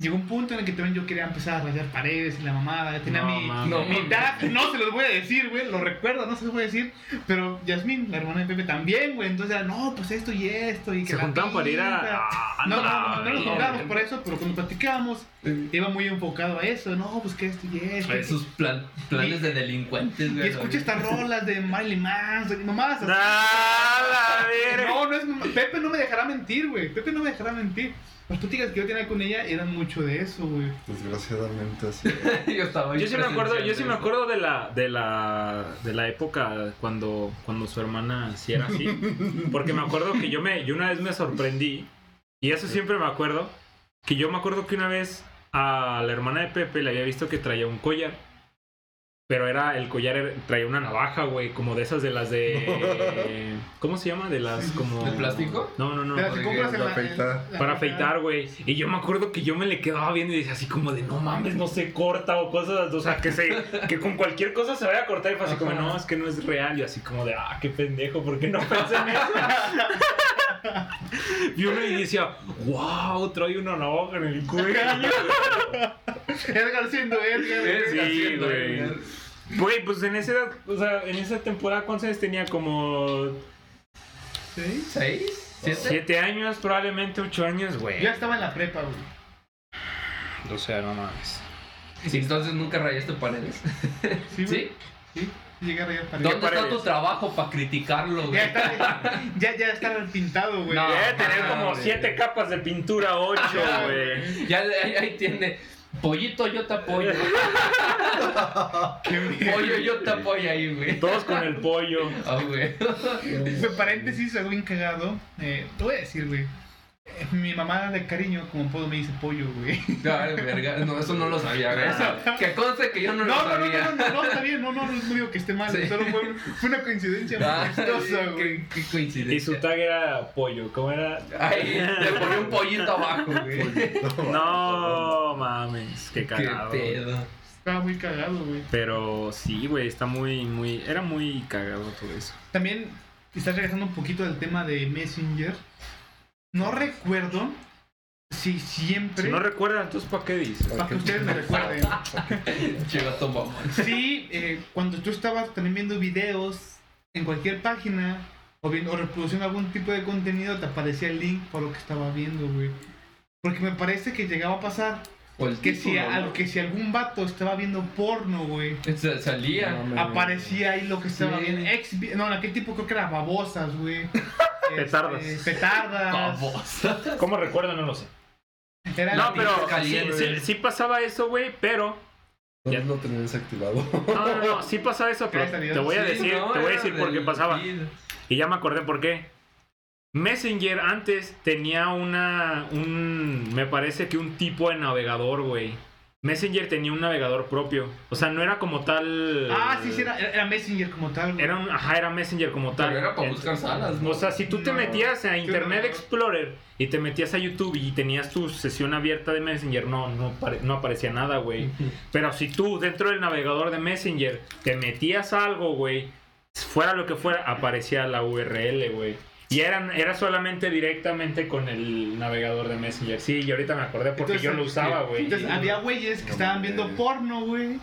Llegó un punto en el que también yo quería empezar a rayar paredes y la mamada. Ya tenía No, mi, mames. No, mi tag, no se los voy a decir, güey. Lo recuerdo, no se los voy a decir. Pero Yasmín, la hermana de Pepe, también, güey. Entonces era, no, pues esto y esto. Y que Se juntaban para ir a. Ah, No, no, no, no nos bien. juntábamos por eso, pero cuando platicábamos, iba muy enfocado a eso. No, pues que esto y esto. A Esos plan- planes de delincuentes, Y güey. escucha estas rolas de Miley Manson y mamás. así. No, no es. Pepe no me dejará mentir, güey. Pepe no me dejará mentir. Las pláticas que yo tenía con ella eran mucho de eso, güey. Desgraciadamente así. <laughs> yo estaba Yo sí me acuerdo, yo sí me acuerdo de la, de la, de la época cuando, cuando su hermana sí era así. Porque me acuerdo que yo me, yo una vez me sorprendí, y eso siempre me acuerdo, que yo me acuerdo que una vez a la hermana de Pepe le había visto que traía un collar. Pero era, el collar era- traía una navaja, güey, como de esas de las de... <laughs> ¿Cómo se llama? De las como... ¿De plástico? No, no, no. Compras en la- afeitar. en la- Para afeitar, güey. Y yo me acuerdo que yo me le quedaba viendo y decía así como de, no mames, no se corta o cosas, o sea, que se, que con cualquier cosa se vaya a cortar y fue así como, no, es que no es real. Y así como de, ah, qué pendejo, ¿por qué no pensé en eso? <laughs> y uno y decía, wow, trae una navaja en el cuello. Edgar siendo Edgar. güey. Sí, güey. pues en esa, o sea, en esa temporada, ¿cuántos años tenía? Como Sí. ¿Seis? ¿Siete? siete años, probablemente ocho años, güey. Yo estaba en la prepa, güey. O sea, no mames. Y entonces nunca rayaste paredes. Sí. ¿Sí? Sí. Llegué a rayar paredes. ¿Dónde está tu trabajo para criticarlo, güey? Ya está, ya, ya está pintado, güey. No. Debe tener como güey. siete capas de pintura, ocho, Ya, güey. Ya ahí, ahí tiene. Pollito, yo te apoyo. <laughs> Pollo, yo te apoyo ahí, güey. Todos con el pollo. Ah, güey. En paréntesis, algo bien cagado. Eh, te voy a decir, güey. <laughs> Mi mamá de cariño, como puedo, me dice pollo, güey. Ay, verga. No, eso no lo sabía, güey. Eso, que conste que yo no, No, lo no, no, sabía. no, no, no, está bien, no, no, no digo que esté mal, Sí. solo fue, fue una coincidencia Ah, güey. qué, qué coincidencia. Y su tag era pollo. ¿Cómo era? Ay, le ponía un pollito abajo, güey. No mames, qué Qué cagado. pedo. Estaba muy cagado, güey. Pero sí, güey, está muy, muy. Era muy cagado todo eso. También quizás regresando un poquito al tema de Messenger. No recuerdo si siempre. Si no recuerdan, entonces ¿para qué dices? para que ustedes me recuerden. <laughs> Sí, eh, cuando tú estabas también viendo videos en cualquier página o, viendo, o reproduciendo algún tipo de contenido, te aparecía el link por lo que estaba viendo, güey. Porque me parece que llegaba a pasar O el que si, al- que si algún vato estaba viendo porno, güey, Sa- Salía. No, me- aparecía ahí lo que estaba Sí. viendo. Ex, no, en aquel tipo creo que era babosas, güey. <laughs> Petardas. Este, petardas. Babosa. ¿Cómo recuerdan? No lo sé. Era No, la- pero sí, caliente. sí, sí pasaba eso, güey, pero. Ya. no tenía desactivado. <laughs> No, no, no, sí pasaba eso, pero te voy a sí, decir, no, te voy a era decir por qué del pasaba. feed. Y ya me acordé por qué. Messenger antes tenía una. un. me parece que un tipo de navegador, güey. Messenger tenía un navegador propio. O sea, no era como tal. Ah, sí, sí, era, era Messenger como tal, güey. Era un, ajá, era Messenger como tal. Pero era para buscar salas, ¿no? O sea, si tú te No, metías a Internet no. Explorer y te metías a YouTube y tenías tu sesión abierta de Messenger, no, no, pare- no aparecía nada, güey. <laughs> Pero si tú dentro del navegador de Messenger te metías a algo, güey, fuera lo que fuera, aparecía la URL, güey. Y eran, era solamente directamente con el navegador de Messenger. Sí, y ahorita me acordé porque Entonces, yo lo usaba, güey. Entonces había güeyes que No estaban viendo porno, güey.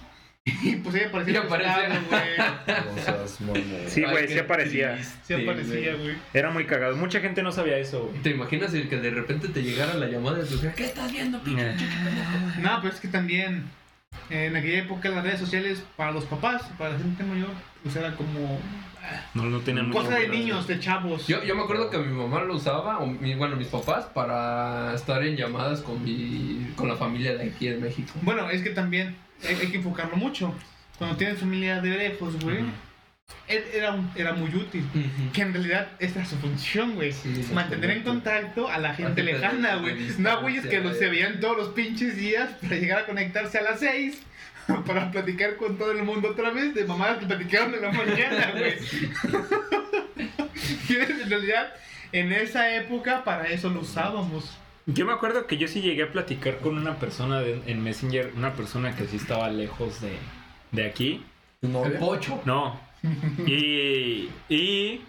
Y pues ahí aparecía. Y el aparecía. buscado, güey. Sí, güey, sí aparecía. Sí aparecía, güey. Era muy cagado. Mucha gente no sabía eso, güey. ¿Te imaginas el que de repente te llegara la llamada de tu hija? ¿Qué estás viendo, pinche Eh. No, pero es que también en aquella época las redes sociales para los papás, para la gente mayor, pues era como No, no tenían mucho cosa de que- niños, de chavos. Yo, yo me acuerdo que mi mamá lo usaba, o mi- bueno, mis papás, para estar en llamadas con mi con la familia de aquí en México. Bueno, es que también hay, hay que enfocarlo mucho. Cuando tienes familia de lejos, güey, Ujú. Era, un- era muy útil. Que en realidad esta es su función, güey. Sí, Mantener en contacto a la gente gente lejana, de- güey. de No distancia, güeyes que los güey. se veían todos los pinches días para llegar a conectarse a las 6 <laughs> para platicar con todo el mundo otra vez de mamadas que platicaron en la mañana, <laughs> güey. <laughs> Y en realidad, en esa época, para eso lo usábamos. Yo me acuerdo que yo sí llegué a platicar con una persona de- en Messenger, una persona que sí estaba lejos de, de aquí. El pocho. No. <laughs> Y, y,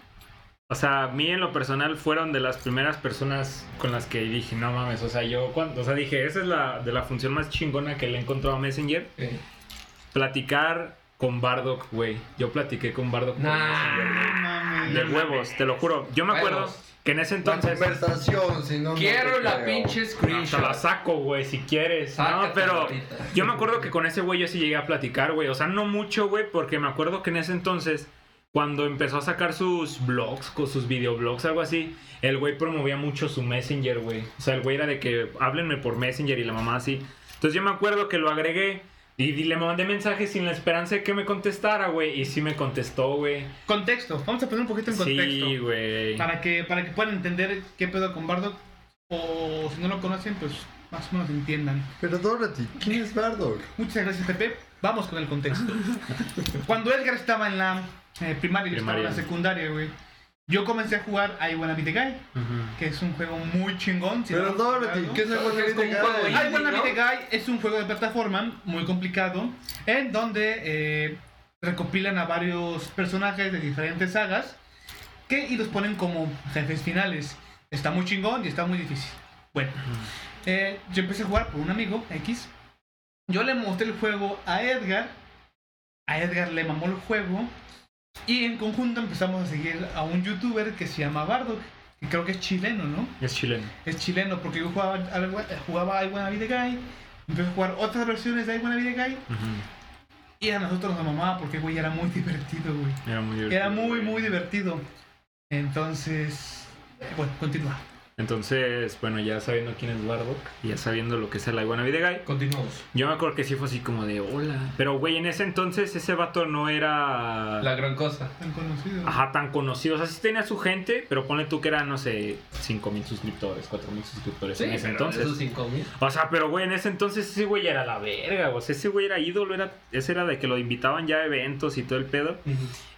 o sea, a mí en lo personal fueron de las primeras personas con las que dije, no mames, o sea, yo, cuando, o sea, dije, esa es la de la función más chingona que le he encontrado a Messenger. Eh, Platicar con Bardock, güey. Yo platiqué con Bardock. Nah. Messenger. De huevos, te lo juro. Yo me acuerdo Huevos. Que en ese La entonces... conversación, si no. no Quiero la creo. pinche Te la screenshot. saco, güey, si quieres. No, pero ahorita. yo me acuerdo que con ese güey yo sí llegué a platicar, güey. O sea, no mucho, güey, porque me acuerdo que en ese entonces, cuando empezó a sacar sus blogs, con sus videoblogs, algo así, el güey promovía mucho su Messenger, güey. O sea, el güey era de que háblenme por Messenger y la mamá así. Entonces yo me acuerdo que lo agregué y, y le mandé mensajes sin la esperanza de que me contestara, güey. Y sí me contestó, güey. Contexto. Vamos a poner un poquito en contexto. Sí, güey. Para que, para que puedan entender qué pedo con Bardock. O si no lo conocen, pues más o menos entiendan. Pero Dorothy, ¿quién es Bardock? Muchas gracias, Pepe. Vamos con el contexto. <laughs> Cuando Edgar estaba en la eh, primaria y yo estaba en la Primaria. secundaria, güey. Yo comencé a jugar I Wanna Be The Guy, que es un juego muy chingón. si Pero no. ¿qué es un Guy? juego I Wanna. Be The Guy es un juego de plataforma muy complicado, en donde eh, recopilan a varios personajes de diferentes sagas que, y los ponen como jefes finales. Está muy chingón y está muy difícil. Bueno, eh, yo empecé a jugar por un amigo, X. Yo le mostré el juego a Edgar. A Edgar le mamó el juego. Y en conjunto empezamos a seguir a un youtuber que se llama Bardock. Que creo que es chileno, ¿no? Es chileno. Es chileno porque yo jugaba, jugaba I Wanna Be The Guy. Empecé a jugar otras versiones de I Wanna Be The Guy. Y a nosotros nos mamaba porque, güey, era muy <laughs> divertido, güey. Era muy divertido. Era muy, muy divertido. Entonces, eh, bueno, continúa. Entonces, bueno, ya sabiendo quién es Bardock ya sabiendo lo que es el I Wanna Be The Guy, Continuamos. yo me acuerdo que sí fue así como de hola. Pero, güey, en ese entonces ese vato no era. La gran cosa. Tan conocido. Ajá, tan conocido. O sea, sí tenía su gente, pero ponle tú que eran, no sé, 5 mil suscriptores, 4 mil suscriptores en ese pero entonces. Esos 5000. O sea, pero güey, en ese entonces ese güey era la verga, o sea, ese güey era ídolo, era, ese era de que lo invitaban ya a eventos y todo el pedo.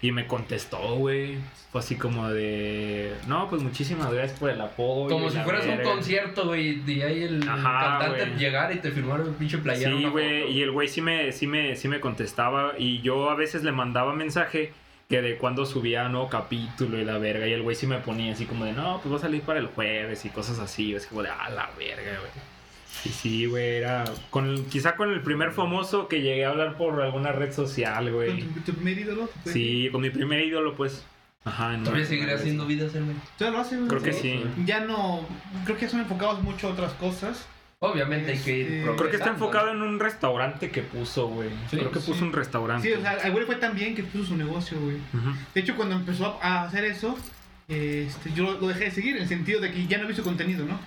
Y me contestó, güey. Fue así como de, no, pues muchísimas gracias por el apoyo Como si fueras un concierto, güey, y ahí el Ajá, cantante güey. llegara y te firmara un pinche playera. Sí, güey, y el güey sí me, sí, me, sí me contestaba y yo a veces le mandaba mensaje que de cuando subía nuevo capítulo y la verga y el güey sí me ponía así como de, no, pues va a salir para el jueves y cosas así, es como de, ah, la verga, güey. Y sí, güey, era con, quizá con el primer famoso que llegué a hablar por alguna red social, güey. ¿Tu, tu primer ídolo? ¿Tu Sí, con mi primer ídolo, pues. Ajá, en Todavía seguirá haciendo vidas, eh, güey. ¿Todavía lo hace, güey? Creo que sí. Ya no. Creo que ya son enfocados mucho a otras cosas. Obviamente hay que ir Este, Creo que está enfocado en un restaurante que puso, güey. Sí, Creo que puso sí. un restaurante. Sí, o sea, al güey fue tan bien que puso su negocio, güey. De hecho, cuando empezó a hacer eso, este, yo lo dejé de seguir en el sentido de que ya no vi su contenido, ¿no?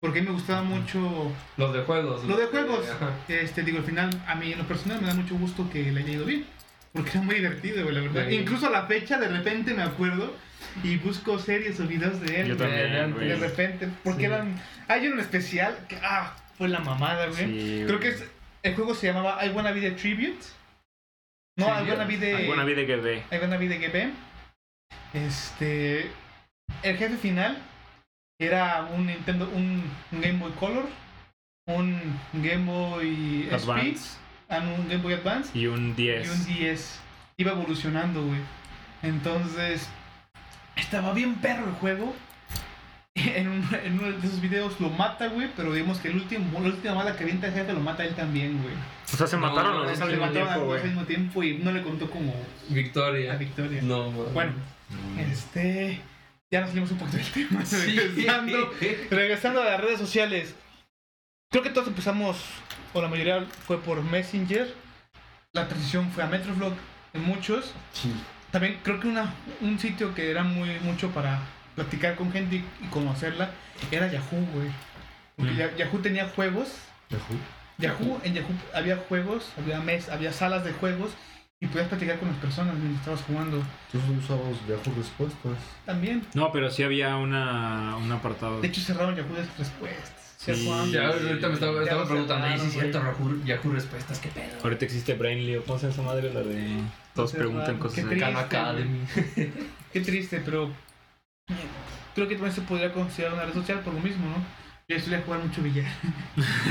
Porque a mí me gustaba mucho Los de juegos. lo de juegos. Ajá. Este, digo, al final, a mí en lo personal me da mucho gusto que le haya ido bien. Porque era muy divertido, güey, la verdad. Sí. Incluso a la fecha, de repente me acuerdo y busco series o videos de él. Yo güey, también, De güey. repente, porque Sí. eran. Hay un especial que, ah, fue la mamada, güey. Sí, Creo que es, el juego se llamaba I Wanna Be the Tribute. No, I. Wanna Be the. Alguna vida que ve. I Wanna Be the GB. Este. El jefe final era un Nintendo, un, un Game Boy Color, un Game Boy Advance no, un Game Boy Advance y un 10. y un 10. Iba evolucionando, güey. Entonces, estaba bien perro el juego. En, un- en uno de esos videos lo mata, güey, pero digamos que el último, la última bala que avienta el jefe lo mata él también, güey. O sea, se No, mataron no, los dos Se al mismo mataron a tiempo, los dos güey. al mismo tiempo y no le contó como Victoria. victoria. No, man. Bueno, este. Ya nos salimos un poquito del tema. Sí. Regresando, regresando a las redes sociales. Creo que todos empezamos, o la mayoría fue por Messenger. La transición fue a Metrovlog en muchos. Sí. También creo que una, un sitio que era muy mucho para platicar con gente y, y conocerla era Yahoo, güey. Porque Mm. Ya- Yahoo tenía juegos. Yahoo. Yahoo, en Yahoo había juegos, había mes, había salas de juegos y podías platicar con las personas mientras estabas jugando. Entonces usamos Yahoo Respuestas. También. No, pero sí había una, un apartado. De hecho cerraron Yahoo de respuestas. Sí. Ya, ahorita me estaba, Ya estaba lo preguntando, ¿y si es cierto Yahoo, Yahoo Respuestas? ¿Qué pedo? Ahorita existe Brainly, o ¿cómo se llama esa madre? La de. Todos preguntan raro, cosas. qué de-. Khan Academy. <laughs> Qué triste, pero creo que también se podría considerar una red social por lo mismo, ¿no? Yo solía jugar mucho billar.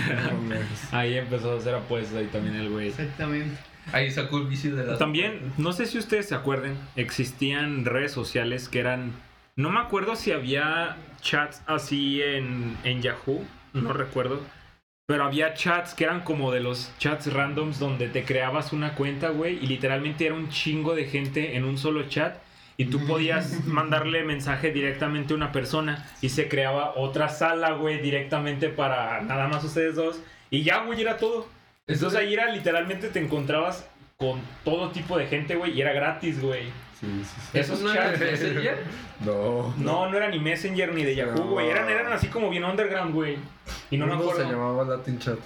<laughs> Ahí empezó a hacer apuestas y también el güey. Exactamente. Ahí sacó el vicio de la. También, no sé si ustedes se acuerden, existían redes sociales que eran. No me acuerdo si había chats así en, en Yahoo, no recuerdo. Pero había chats que eran como de los chats randoms donde te creabas una cuenta, güey, y literalmente era un chingo de gente en un solo chat. Y tú podías mandarle mensaje directamente a una persona y se creaba otra sala, güey, directamente para nada más ustedes dos. Y ya, güey, era todo. Entonces ahí era literalmente te encontrabas con todo tipo de gente, güey, y era gratis, güey. Sí, sí, sí. Esos ¿Eso no era chats. de Messenger? No. No, no era ni Messenger ni de Yahoo, güey. Eran, eran así como bien underground, güey. Y no me Uno se acuerdo. llamaba Latin Chat.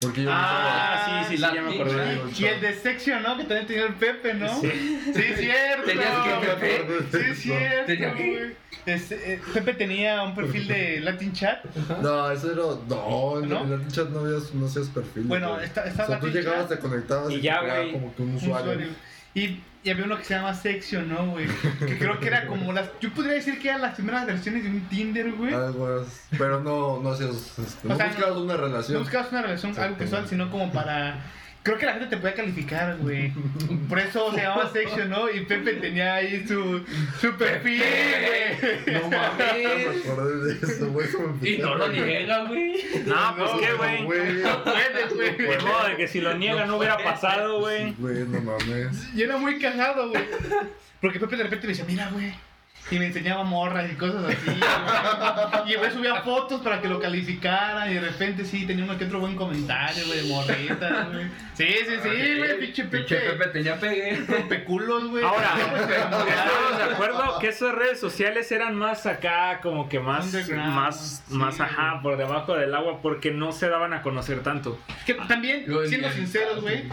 Porque yo Ah, sí, sí, sí, ya me acordé. Y el de Section, ¿no? Que también tenía el Pepe, ¿no? Sí. Sí, cierto. Tenías que Pepe. Sí, cierto. Tenía que-. Este, eh, Pepe tenía un perfil de Latin Chat. No, eso era. No, en ¿No? en Latin Chat no, habías, no hacías perfil. Bueno, güey. está, O está sea, tú Latin llegabas, Chat, te conectabas Y y, ya, te güey. como que un un usuario. Y, y había uno que se llama Section, ¿no, güey? Que creo que era como las. Yo podría decir que eran las primeras versiones de un Tinder, güey. Algo así. Pero no, no O no sea, buscabas una No relación. buscabas una relación algo casual, sino como para. Creo que la gente te podía calificar, güey. Por eso se llamaba <laughs> Section, ¿no? Y Pepe tenía ahí su, su perfil, güey. No Me mames. <laughs> acordé de eso, güey. me Y no lo niega, güey. No, pues No, qué, No, güey. güey. Puede, güey. De modo de que si lo niega no hubiera pasado, güey. Sí, Güey, no mames. Y era muy cagado, güey. Porque Pepe de repente me decía, mira, güey. Y me enseñaba morras y cosas así. Y güey subía fotos para que lo calificaran. Y de repente sí, tenía uno que otro buen comentario, güey, de morritas, güey. Sí, sí, sí, güey, pinche Pinche Pepe. Pepe tenía pegue. Rompeculos, güey. Ahora, estamos de acuerdo que esas redes sociales eran más acá, como que más, más, sí, más ajá, por debajo del agua, porque no se daban a conocer tanto. Que también, siendo sinceros, güey,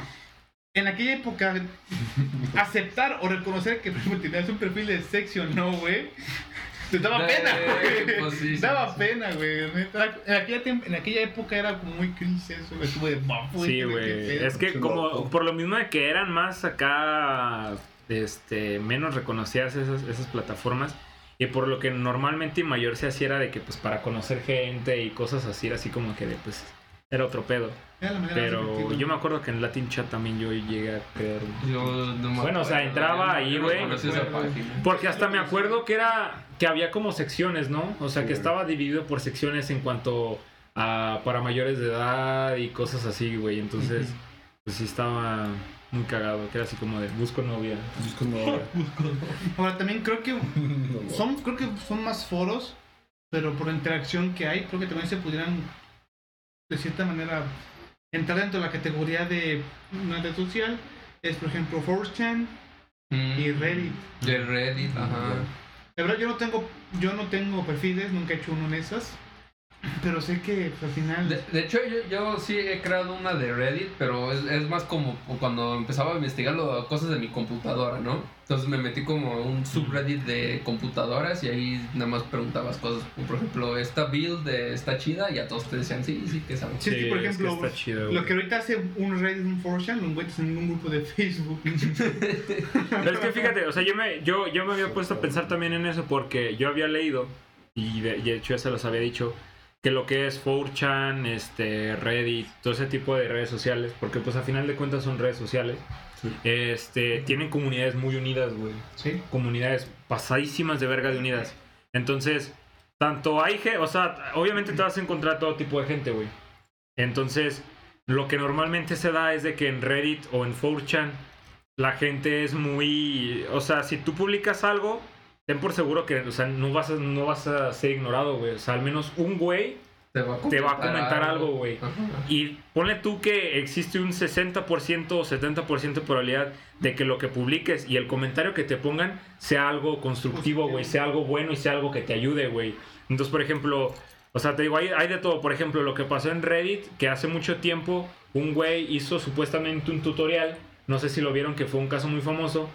en aquella época, aceptar o reconocer que tenías un perfil de sexy o no, güey, te daba Eh, pena, güey. pues sí, daba sí. pena, güey. En aquella, en aquella época era como muy crisis eso, güey, como de bafo. Sí, güey. Es que Qué como loco. por lo mismo de que eran más acá, este, menos reconocidas esas, esas plataformas. Y por lo que normalmente y mayor se hacía era de que pues para conocer gente y cosas así, era así como que de pues era otro pedo. Era la Pero yo me acuerdo que en Latin Chat también yo llegué a crear un- Yo no me Bueno, o sea, entraba ahí, güey. Porque hasta me acuerdo que era que había como secciones, ¿no? O sea, Sí, que estaba dividido por secciones en cuanto a para mayores de edad y cosas así, güey. Entonces, pues sí estaba muy cagado, que era así como de busco novia. Busco novia. <laughs> Ahora también creo que <laughs> son, creo que son más foros, pero por la interacción que hay, creo que también se pudieran de cierta manera entrar dentro de la categoría de una red social. Es por ejemplo 4chan Mm. y Reddit. De Reddit, ajá. La verdad yo no tengo, yo no tengo perfiles, nunca he hecho uno en esas. Pero sé que pues, al final. De, de hecho, yo, yo sí he creado una de Reddit, pero es, es más como cuando empezaba a investigar lo- cosas de mi computadora, ¿no? Entonces me metí como a un subreddit de computadoras y ahí nada más preguntabas cosas. como, Por ejemplo, esta build de- está chida y a todos te decían, sí, sí, que sabes. Sí, que, por es que ejemplo, está chido, lo que ahorita hace un Reddit, un 4chan, lo encuentras en un grupo de Facebook. Pero <laughs> es que fíjate, o sea, yo me, yo, yo me había puesto a pensar también en eso porque yo había leído, y de, y de hecho ya se los había dicho, que lo que es 4chan, este, Reddit, todo ese tipo de redes sociales, porque pues a final de cuentas son redes sociales, Sí. este, tienen comunidades muy unidas, güey. sí. Comunidades pasadísimas de verga de unidas. Entonces, tanto hay o sea, obviamente te vas a encontrar todo tipo de gente, güey. Entonces, lo que normalmente se da es de que en Reddit o en 4chan la gente es muy, o sea, si tú publicas algo, ten por seguro que, o sea, no vas a, no vas a ser ignorado, güey. O sea, al menos un güey Te va a te va a comentar algo, güey. Y ponle tú que existe un 60% o 70% de probabilidad de que lo que publiques y el comentario que te pongan sea algo constructivo, güey, sea algo bueno y sea algo que te ayude, güey. Entonces, por ejemplo, o sea, te digo, hay, hay de todo. Por ejemplo, lo que pasó en Reddit, que hace mucho tiempo un güey hizo supuestamente un tutorial, no sé si lo vieron, que fue un caso muy famoso,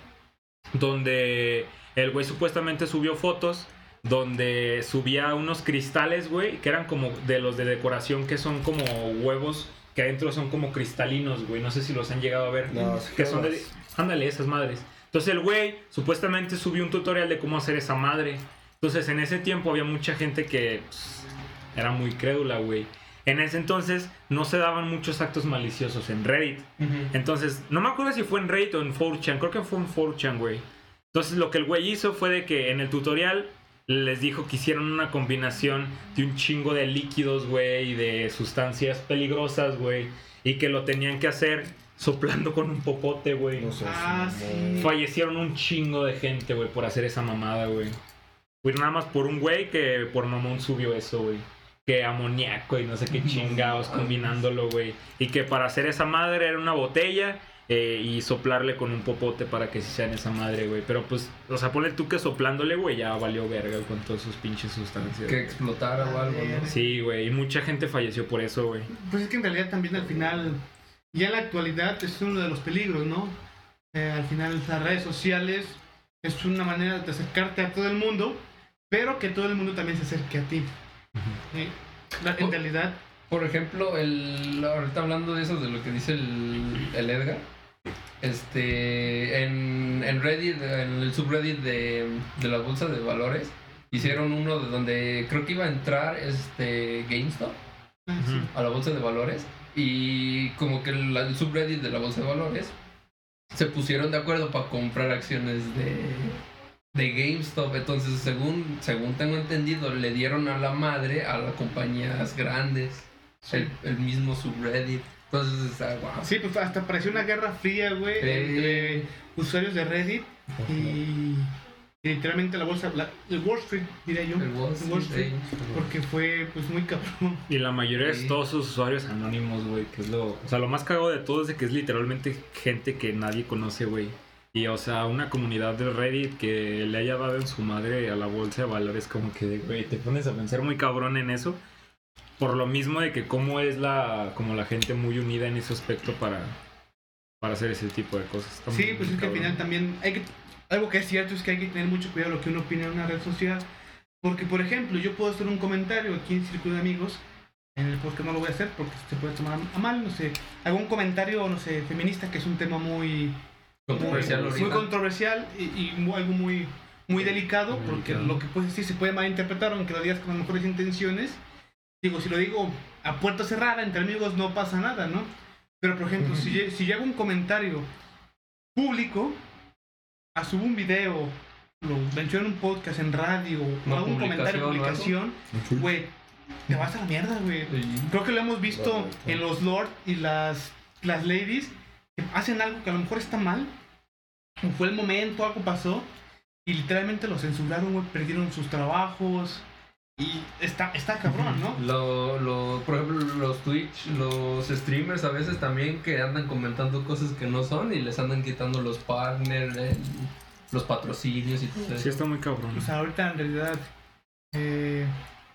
donde el güey supuestamente subió fotos donde subía unos cristales, güey, que eran como de los de decoración que son como huevos que adentro son como cristalinos, güey. No sé si los han llegado a ver. No, que son de ándale esas madres. Entonces el güey supuestamente subió un tutorial de cómo hacer esa madre. Entonces en ese tiempo había mucha gente que pues, era muy crédula, güey. En ese entonces no se daban muchos actos maliciosos en Reddit. Entonces, no me acuerdo si fue en Reddit o en 4chan. Creo que fue en 4chan, güey. Entonces, lo que el güey hizo fue de que en el tutorial les dijo que hicieron una combinación de un chingo de líquidos, güey, y de sustancias peligrosas, güey. Y que lo tenían que hacer soplando con un popote, güey. No sé. Ah, sí. Fallecieron un chingo de gente, güey, por hacer esa mamada, güey. Güey, nada más por un güey que por mamón subió eso, güey. Que amoníaco y no sé qué chingados combinándolo, güey. Y que para hacer esa madre era una botella eh, y soplarle con un popote para que se sean esa madre, güey. Pero pues, o sea, ponle tú que soplándole, güey, ya valió verga con todas sus pinches sustancias. Que explotara o algo, ¿no? Sí, güey, y mucha gente falleció por eso, güey. Pues es que en realidad también al final, ya en la actualidad es uno de los peligros, ¿no? Eh, al final las redes sociales es una manera de acercarte a todo el mundo, pero que todo el mundo también se acerque a ti. La- en realidad, Por ejemplo, el, ahorita hablando de eso, de lo que dice el, el Edgar, este, en, en Reddit, en el subreddit de, de las bolsas de valores, hicieron uno de donde creo que iba a entrar este GameStop a la bolsa de valores y como que el, el subreddit de la bolsa de valores se pusieron de acuerdo para comprar acciones de, de GameStop. Entonces, según, según tengo entendido, le dieron a la madre a las compañías grandes el, el mismo subreddit. Entonces, está guau. Sí, pues hasta pareció una guerra fría, güey, Sí. entre usuarios de Reddit y, y literalmente la bolsa, la- el Wall Street, diría yo. El Wall Street, porque fue pues muy cabrón. Y la mayoría Sí. es todos sus usuarios anónimos, güey, que es lo... O sea, lo más cagado de todo es de que es literalmente gente que nadie conoce, güey. Y, o sea, una comunidad de Reddit que le haya dado en su madre a la bolsa de valores, como que, güey, te pones a pensar muy cabrón en eso. Por lo mismo de que cómo es la... Como la gente muy unida en ese aspecto para... Para hacer ese tipo de cosas. Está Sí, muy pues es que al final también hay que, algo que es cierto es que hay que tener mucho cuidado lo que uno opina en una red social. Porque, por ejemplo, yo puedo hacer un comentario aquí en Círculo de Amigos, en el podcast no lo voy a hacer porque se puede tomar a mal, no sé, algún comentario, no sé, feminista, que es un tema muy, Controversial muy, muy controversial y, y algo muy, muy delicado porque lo que puedes decir se puede malinterpretar aunque lo digas con las mejores intenciones. Digo, si lo digo a puerta cerrada, entre amigos no pasa nada, ¿no? Pero por ejemplo, si, si yo hago un comentario público, a subo un video, lo menciono en un podcast, en radio, hago un comentario en publicación güey, te vas a la mierda, güey. Creo que lo hemos visto en los lord y las, las ladies que hacen algo que a lo mejor está mal. O fue el momento, algo pasó. Y literalmente lo censuraron, güey. Perdieron sus trabajos. Y está, está cabrón, ¿no? Lo, lo, por ejemplo, los Twitch, los streamers a veces también que andan comentando cosas que no son y les andan quitando los partners, el- los patrocinios y todo Sí, eso. está muy cabrón. O sea, ahorita en realidad. eh,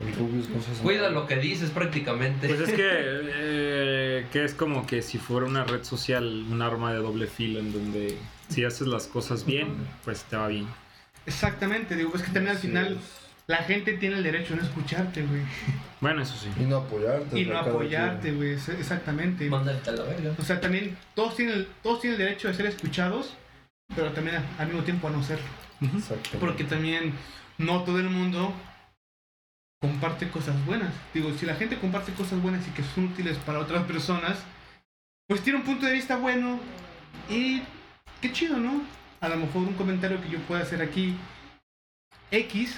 El Rubius no se Cuida lo que dices prácticamente. Pues es que, <laughs> eh, que es como que si fuera una red social, un arma de doble filo en donde si haces las cosas bien, pues te va bien. exactamente, digo, es que también al final la gente tiene el derecho a no escucharte, güey. Bueno, eso sí. Y no apoyarte. Y no apoyarte, güey. Exactamente. Mándate a la verga. O sea, también todos tienen, todos tienen el derecho de ser escuchados, pero también al mismo tiempo a no serlo. Exactamente. Porque también no todo el mundo comparte cosas buenas. Digo, si la gente comparte cosas buenas y que son útiles para otras personas, pues tiene un punto de vista bueno y qué chido, ¿no? A lo mejor un comentario que yo pueda hacer aquí X,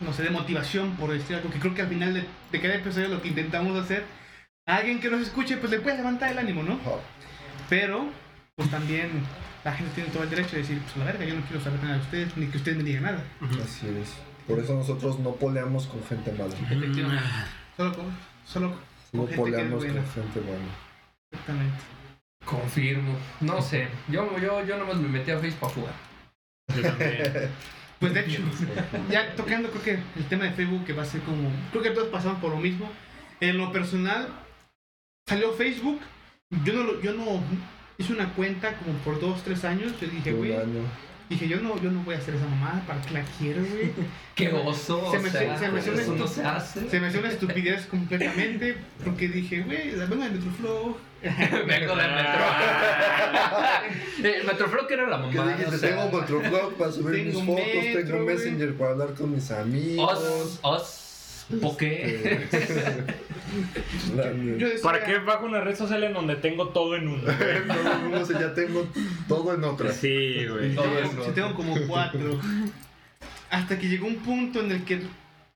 no sé, de motivación por decir algo que creo que al final de, de cada episodio lo que intentamos hacer, a alguien que nos escuche, pues le puede levantar el ánimo, ¿no? Pero, pues también la gente tiene todo el derecho de decir, pues la verga, yo no quiero saber nada de ustedes, ni que ustedes me digan nada. Así es. Por eso nosotros no poleamos con gente mala. Efectivamente. Solo con, solo No con gente es poleamos con gente buena. Exactamente. Confirmo. No sé. Yo, yo, yo nomás me metí a Facebook para jugar. Yo también. <laughs> Pues de hecho, ya tocando creo que el tema de Facebook que va a ser como, creo que todos pasamos por lo mismo. En lo personal, salió Facebook, yo no, lo- yo no hice una cuenta como por dos, tres años, yo dije, Un güey, año. Dije yo no, yo no voy a hacer esa mamada, ¿para qué la quiero, güey? <laughs> ¡Qué oso! Se o me- sea, se me hace eso una no estu- se hace. Se me hace una estupidez completamente, porque dije, güey, vengo de Metroflow. <laughs> Vengo del metro. <laughs> El Metroflow que era la ¿Qué mamá. dijiste? o sea, tengo Metroflog para subir mis fotos, Metro, tengo. Messenger para hablar con mis amigos. Os, os, ¿por qué? Yo decía, ¿Para qué bajo una red social en donde tengo todo en uno? No, no sé, ya tengo todo en otra. Sí, güey. Todo sí tengo como cuatro. Hasta que llegó un punto en el que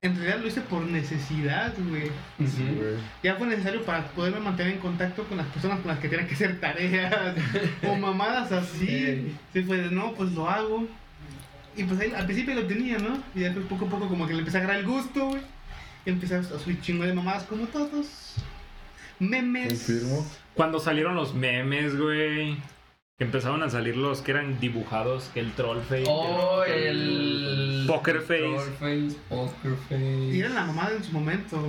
en realidad lo hice por necesidad, güey. Sí. Ya fue necesario para poderme mantener en contacto con las personas con las que tenía que hacer tareas o mamadas así. Sí, fue de no, pues lo hago. Y pues ahí, al principio lo tenía, ¿no? Y después poco a poco como que le empecé a agarrar el gusto, güey. Y empecé a subir chingo de mamadas como todos. Memes. Confirmo. Cuando salieron los memes, güey. Que empezaron a salir los que eran dibujados, que el troll face. Oh, el. Poker face. Troll face, poker Y face. era la mamada en su momento.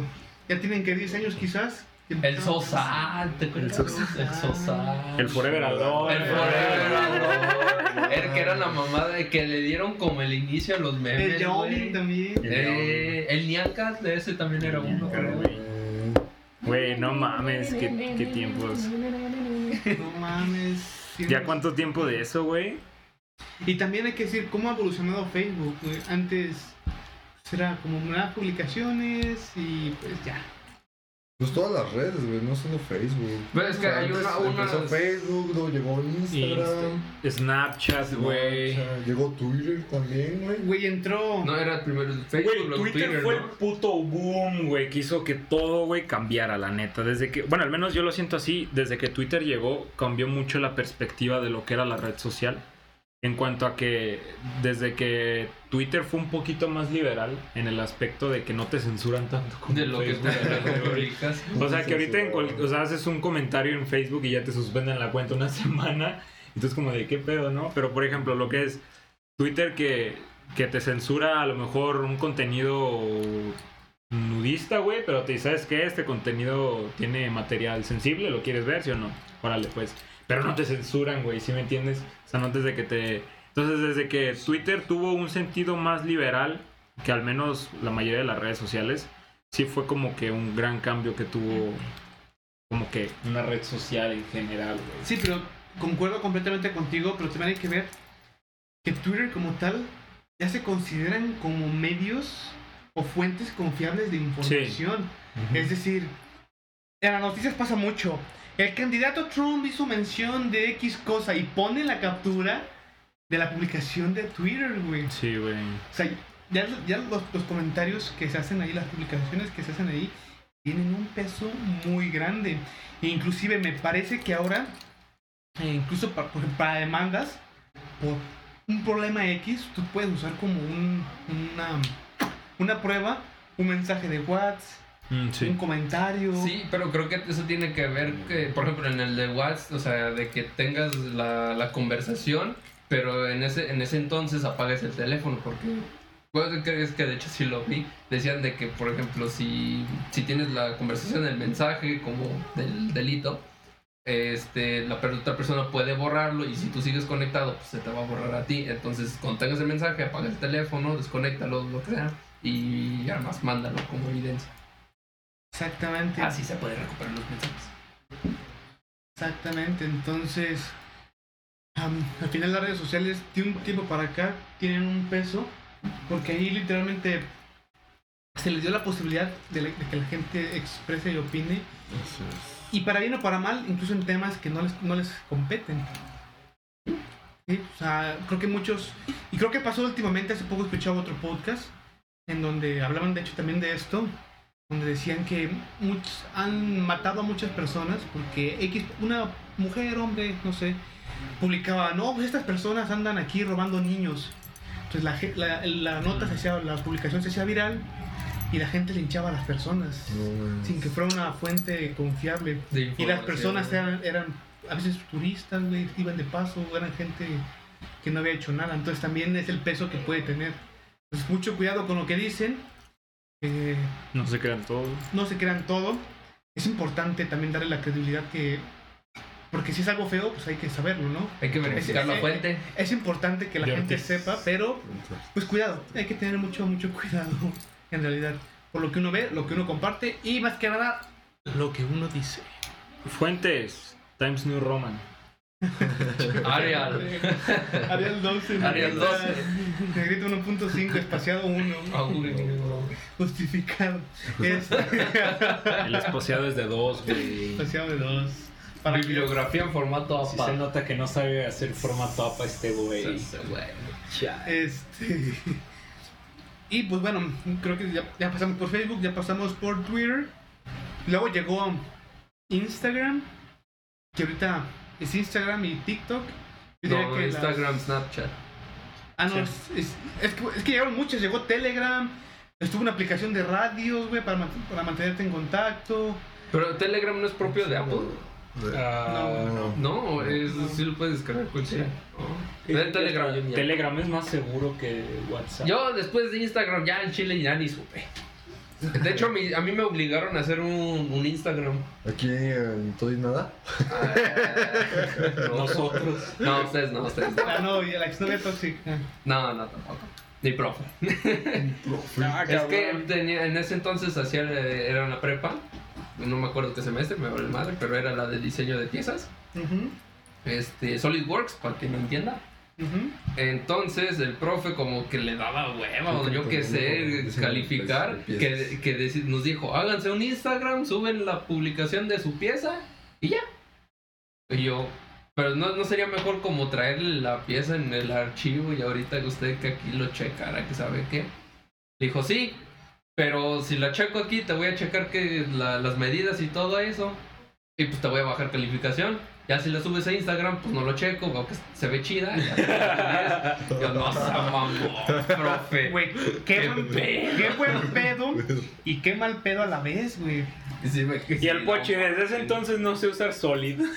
Ya tienen que 10 años quizás. y El Sosal, ¿te? El. El Sosal. El Forever Alone. El Forever El que era la mamada de que le dieron como el inicio a los memes. El Yawning güey. también. Eh, el Nyancat de ese también era uno. Nyancat, creo. güey. Güey, no mames, qué, qué tiempos. No mames. ¿Ya cuánto tiempo de eso, güey? Y también hay que decir cómo ha evolucionado Facebook. güey. Antes pues, era como unas publicaciones y pues ya. Pues todas las redes, güey, no solo Facebook. Pero es que O sea, hay antes una- Empezó Facebook, luego llegó Instagram. Snapchat, güey. Llegó Twitter también, güey. Güey, entró. No, era primero el Facebook, Güey, luego Twitter, Twitter, fue el puto boom, güey, que hizo que todo, güey, cambiara, la neta. Desde que, bueno, al menos yo lo siento así, desde que Twitter llegó, cambió mucho la perspectiva de lo que era la red social. En cuanto a que, desde que Twitter fue un poquito más liberal en el aspecto de que no te censuran tanto como De lo que Facebook. te publicas. <laughs> O sea, que ahorita en cual- o sea, haces un comentario en Facebook y ya te suspenden la cuenta una <laughs> semana. Entonces, como de qué pedo, ¿no? Pero, por ejemplo, lo que es Twitter que, que te censura a lo mejor un contenido nudista, güey, pero te dice, ¿sabes qué? Este contenido tiene material sensible, ¿lo quieres ver, sí o no? Órale, pues. Pero no te censuran, güey, ¿sí me entiendes? O sea, no desde que te... Entonces, desde que Twitter tuvo un sentido más liberal, que al menos la mayoría de las redes sociales, sí fue como que un gran cambio que tuvo como que una red social en general, güey. Sí, pero concuerdo completamente contigo, pero también hay que ver que Twitter como tal ya se consideran como medios o fuentes confiables de información. Es decir, en las noticias pasa mucho. El candidato Trump hizo mención de X cosa y pone la captura de la publicación de Twitter, güey. Sí, güey. O sea, ya, ya los, los comentarios que se hacen ahí, las publicaciones que se hacen ahí, tienen un peso muy grande. E inclusive me parece que ahora, eh, incluso para, demandas, por un problema X, tú puedes usar como un, una, una prueba, un mensaje de WhatsApp, Mm, sí. un comentario. Sí, pero creo que eso tiene que ver, que, por ejemplo, en el de WhatsApp, o sea, de que tengas la, la conversación, pero en ese, en ese entonces apagues el teléfono, porque es que de hecho sí lo vi. Decían de que, por ejemplo, si, si tienes la conversación, el mensaje como del delito, este, la otra persona puede borrarlo y si tú sigues conectado, pues se te va a borrar a ti. Entonces, cuando tengas el mensaje, apaga el teléfono, desconéctalo, lo que sea, y además mándalo como evidencia. Exactamente. Así se puede recuperar los mensajes. Exactamente, entonces am, al final las redes sociales de un tiempo para acá tienen un peso porque ahí literalmente se les dio la posibilidad de, la- de que la gente exprese y opine y para bien o para mal, incluso en temas que no les, no les competen. Sí, o sea, creo que muchos, y creo que pasó últimamente, hace poco escuchaba otro podcast en donde hablaban de hecho también de esto, donde decían que muchos han matado a muchas personas porque X, una mujer, hombre, no sé, publicaba, no, pues estas personas andan aquí robando niños. Entonces la, la, la nota se hacía, la publicación se hacía viral y la gente linchaba a las personas sin que fuera una fuente confiable. Y las personas eran, eran a veces turistas, güey, iban de paso, eran gente que no había hecho nada. Entonces también es el peso que puede tener. Entonces mucho cuidado con lo que dicen. Eh, No se crean todos. no se crean todo. Es importante también darle la credibilidad que... Porque si es algo feo, pues hay que saberlo, ¿no? Hay que verificar Es- la eh, fuente. Es importante que la gente sepa, pero pues cuidado, hay que tener mucho, mucho cuidado <laughs> en realidad. Por lo que uno ve, lo que uno comparte y más que nada, lo que uno dice. Fuentes. Times New Roman. Arial. Arial 12. Arial 12. Negrito 1.5, espaciado 1. Justificado. Es El espaciado es de dos, güey. espaciado de 2. Para que Bibliografía en formato Si APA. se nota que no sabe hacer formato APA este güey. Este. Y pues bueno, creo que ya, ya pasamos por Facebook, ya pasamos por Twitter. Luego llegó Instagram, que ahorita es Instagram y TikTok. Yo No, que las- Instagram, Snapchat. Ah, no, Sí. es, es- es que, es que llegaron muchas. Llegó Telegram, estuvo una aplicación de radios, güey, para, para mantenerte en contacto. Pero Telegram no es propio de Apple. Ah, No, No, es, sí lo puedes descargar cualquiera. Sí. No. Telegram. Telegram es más seguro que WhatsApp. Yo después de Instagram ya en Chile ya ni supe. <laughs> De hecho, a mí, a mí me obligaron a hacer un, un Instagram. Aquí en todo y nada. Ah, <laughs> Nosotros. No, ustedes no, ustedes no. La novia, la exnovia tóxica. No, no, tampoco. Ni profe. Ah, Es que tenía, en ese entonces hacía, era una prepa. No me acuerdo qué semestre, me vale madre, pero era la de diseño de piezas. Ujú, Este, SolidWorks, para quien no entienda. Ujú. Entonces el profe como que le daba hueva o yo qué sé, calificar, que, que deci- nos dijo, háganse un Instagram, suben la publicación de su pieza y ya. Y yo, pero no, no sería mejor como traerle la pieza en el archivo y ahorita que usted que aquí lo checara, que sabe qué. Dijo, sí, pero si la checo aquí te voy a checar que la- las medidas y todo eso. Y pues te voy a bajar calificación. Ya si la subes a Instagram, pues no lo checo, veo que se ve chida. y ya te doy 10. Yo no se mamó, profe. Güey, qué, Qué buen, pedo. qué buen pedo y qué mal pedo a la vez, güey. Y, sí el no, desde ese entonces no sé usar Solid. <laughs>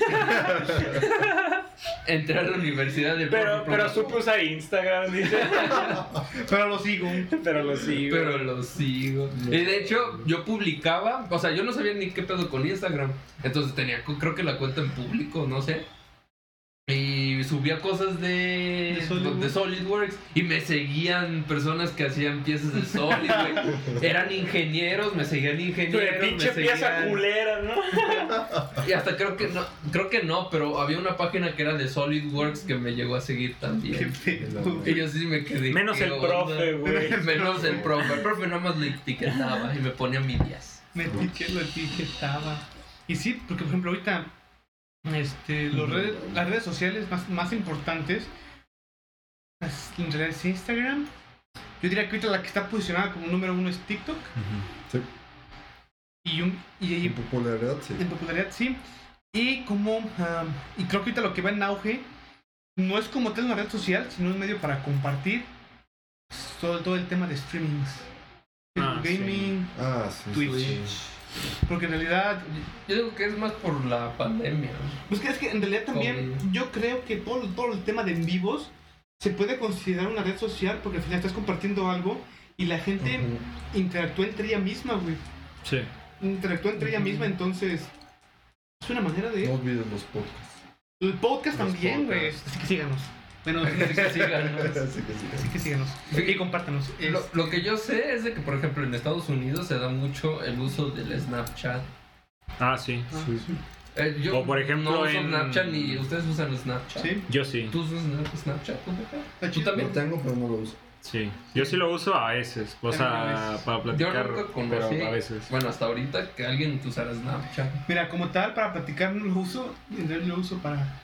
Entré a la universidad del Pero, pero supe usar Instagram, dice. <laughs> Pero lo sigo. Pero lo sigo. Pero lo sigo. Y de hecho, yo publicaba, o sea, yo no sabía ni qué pedo con Instagram. Entonces tenía, creo que la cuenta en público, no sé. Y subía cosas de, De SolidWorks. de SolidWorks y me seguían personas que hacían piezas de Solid, güey. <laughs> Eran ingenieros, me seguían ingenieros. de pinche me pieza seguían- culera, ¿no? <laughs> Y hasta creo que no, creo que no, pero había una página que era de SolidWorks que me llegó a seguir Qué también. pedo. Y yo sí me quedé. Menos ¿qué el onda? profe, güey. <laughs> Menos el profe. El profe nada más le etiquetaba y me ponía mi 10. Me etiquet- lo etiquetaba. Y sí, porque por ejemplo ahorita este, los redes- las redes sociales más, más importantes, las- en realidad es Instagram. Yo diría que ahorita la que está posicionada como número uno es TikTok. Sí. Y, un, y, En popularidad, sí. en popularidad sí. Y como, ah, y creo que ahorita lo que va en auge no es como tal una red social, sino un medio para compartir todo, todo el tema de streamings. Ah, sí. gaming, Ah, sí. Twitch. Porque en realidad Yo digo que es más por la pandemia. Pues que es que en realidad también Covid. yo creo que todo, todo el tema de en vivos se puede considerar una red social porque al final estás compartiendo algo y la gente Ujú. interactúa entre ella misma, güey. Sí. Interactúa entre ella misma, entonces es una manera de... No olviden los podcasts. El podcast Los también, güey. podcasts. Así que síganos. Bueno, Así que sigan, ¿no? Así que sí. así <laughs> que síganos. Y compártanos. Lo, lo que yo sé es de que, por ejemplo, en Estados Unidos se da mucho el uso del Snapchat. Ah, sí. Sí, sí. Eh, yo O, por ejemplo, no uso en- Snapchat ni ustedes usan Snapchat. Sí, Yo sí. ¿Tú usas Sna- Snapchat? ¿Tú, Pepe? está ¿Tú chido. también? Lo tengo, pero no lo uso. Sí. Yo sí lo uso a veces. O sea, para Yo platicar. nunca conocí, Pero a veces. bueno, hasta ahorita que alguien usara Snapchat. Mira, como tal, para platicar no lo uso. En realidad lo uso para,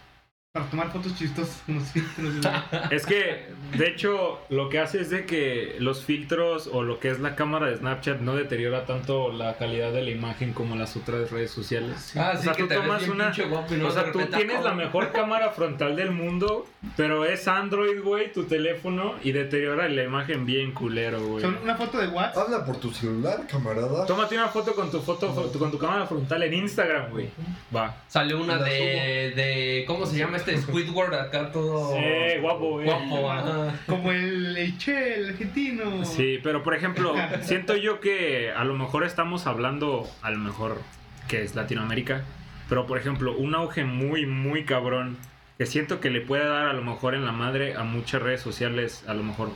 para tomar fotos chistosas <laughs> con los filtros. güey. Es que, de hecho, lo que hace es de que los filtros o lo que es la cámara de Snapchat no deteriora tanto la calidad de la imagen como las otras redes sociales. Ah, O sí, sea, que tú tomas una- O sea, tú tienes la mejor cámara frontal del mundo, pero es Android, güey, tu teléfono, y deteriora la imagen bien culero, güey. Son una foto de WhatsApp. Habla por tu celular, camarada. Tómate una foto con tu foto, fo- con tu cámara frontal en Instagram, güey. Va. Salió una de, de. ¿Cómo se llama este? Squidward acá todo. Sí, guapo, güey. Guapo, ajá. Como el, el Che, el argentino. Sí, pero por ejemplo, siento yo que a lo mejor estamos hablando, a lo mejor que es Latinoamérica, pero por ejemplo, un auge muy, muy cabrón que siento que le puede dar a lo mejor en la madre a muchas redes sociales, a lo mejor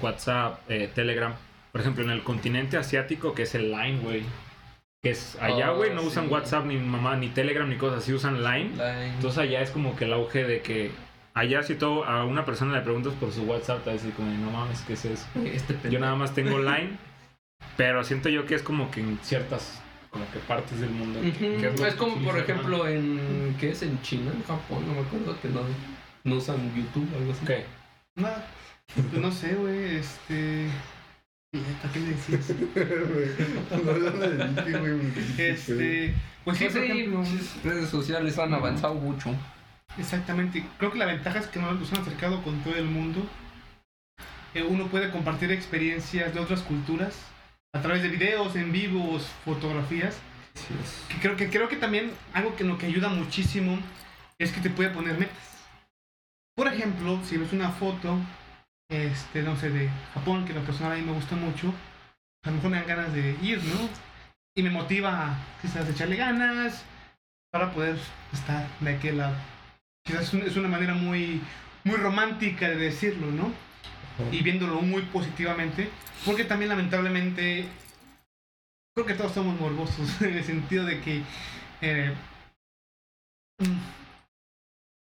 WhatsApp, eh, Telegram, por ejemplo, en el continente asiático que es el Line, güey. Que es allá, Oh, güey, no sí. usan WhatsApp ni mamá, ni Telegram, ni cosas así, usan Line. Line. Entonces allá es como que el auge de que allá si todo a una persona le preguntas por su WhatsApp, te va a decir como, no mames, ¿qué es eso? <laughs> Este Yo nada más tengo Line, pero siento yo que es como que en ciertas como que partes del mundo. que Es como por ejemplo en. ¿Qué es? En China, en Japón, no me acuerdo que no, no usan YouTube o algo así. ¿Qué? No, pues no sé, güey, este... ¿Para qué decías? <laughs> Este... Pues sí, Pues por sí, ejemplo... pues, redes sociales han avanzado mucho. Exactamente. Creo que la ventaja es que nos nos han acercado con todo el mundo. Eh, uno puede compartir experiencias de otras culturas a través de videos, en vivos, fotografías. Que creo que creo que también algo que lo que ayuda muchísimo es que te puede poner metas. Por ejemplo, si ves una foto, este, no sé, de Japón, que la persona a mí me gusta mucho, a lo mejor me dan ganas de ir, ¿no? Y me motiva a quizás echarle ganas para poder estar de aquel lado. Quizás es, un- es una manera muy, muy romántica de decirlo, ¿no? Y viéndolo muy positivamente, porque también lamentablemente creo que todos somos morbosos <laughs> en el sentido de que eh,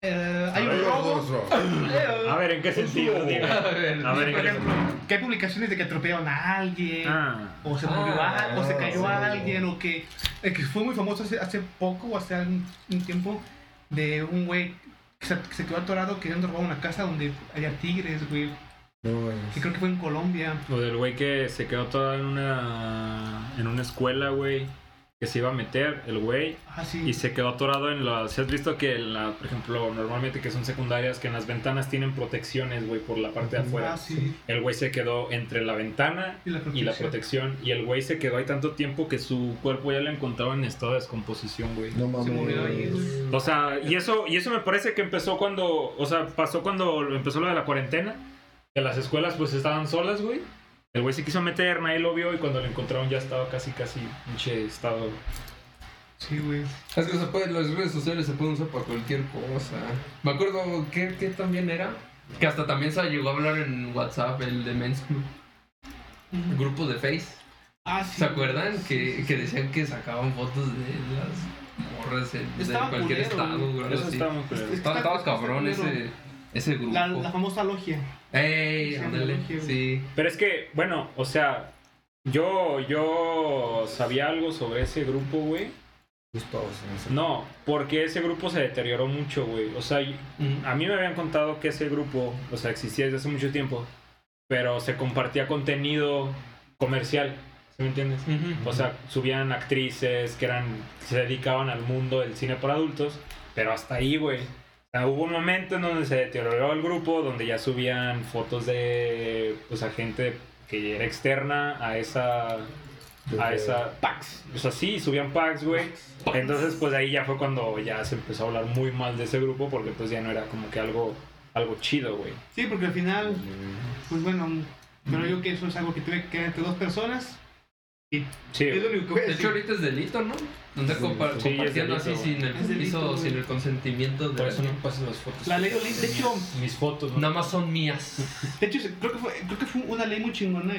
eh, hay un robo. A ver, ¿en qué sentido? Dime. A ver, A ver, ¿en por qué ejemplo, sentido? que hay publicaciones de que atropellaron a alguien, Ah, o se murió Ah, o se cayó sí. a alguien, o que, eh, que fue muy famoso hace, hace poco, o hace un, un tiempo, de un güey que se, que se quedó atorado queriendo robar una casa donde había tigres, güey, No, que creo que fue en Colombia. lo del güey que se quedó toda en una en una escuela, güey, que se iba a meter el güey Ah, sí. y se quedó atorado en las... Si has visto que, en la, por ejemplo, normalmente que son secundarias, que en las ventanas tienen protecciones, güey, por la parte de afuera. Ah, sí. El güey se quedó entre la ventana Y la y protección. la protección. Y el güey se quedó ahí tanto tiempo que su cuerpo ya lo encontraba en estado de descomposición, güey. no mames. Se murió ahí, güey. O sea, y eso, y eso me parece que empezó cuando, o sea, pasó cuando empezó lo de la cuarentena, que las escuelas pues estaban solas, güey. El güey se quiso meter, nadie lo vio y cuando lo encontraron ya estaba casi, casi, pinche estado Sí, güey. Es que se puede, las redes sociales se pueden usar para cualquier cosa. Me acuerdo que, que también era. Que hasta también se llegó a hablar en WhatsApp, el de Men's Club. El grupo de Face. Ah, sí. ¿Se acuerdan? Que, que decían que sacaban fotos de las morras en- de Estaba cualquier culero, estado, güey. Es que Estaba, estaba está cabrón ese, ese grupo. La, la famosa logia. ¡Ey! Sí, ándale. Pero es que, bueno, o sea, yo, yo sabía algo sobre ese grupo, güey. Ese- No, porque ese grupo se deterioró mucho, güey. O sea, Mm. a mí me habían contado que ese grupo, o sea, existía desde hace mucho tiempo, pero se compartía contenido comercial, ¿sí me entiendes? O sea, subían actrices que eran se dedicaban al mundo del cine para adultos, pero hasta ahí, güey. Hubo un momento en donde se deterioró el grupo, donde ya subían fotos de, pues, a gente que era externa a esa, a esa packs. O sea, sí, subían packs, güey. Entonces, pues ahí ya fue cuando ya se empezó a hablar muy mal de ese grupo, porque pues ya no era como que algo, algo chido, güey. Sí, porque al final, pues bueno, pero yo que eso es algo que tiene que quedar entre dos personas. Y Sí, es lo güey. único que voy a De hecho, ahorita es delito, ¿no? Andar Sí, compa- sí, es compartiendo delito, así sin el permiso, sin el consentimiento de... Por eso no pasen las fotos. La ley Olimpia, de hecho, Mis fotos, ¿no? Nada más son mías. <laughs> de hecho creo que fue, creo que fue una ley muy chingona,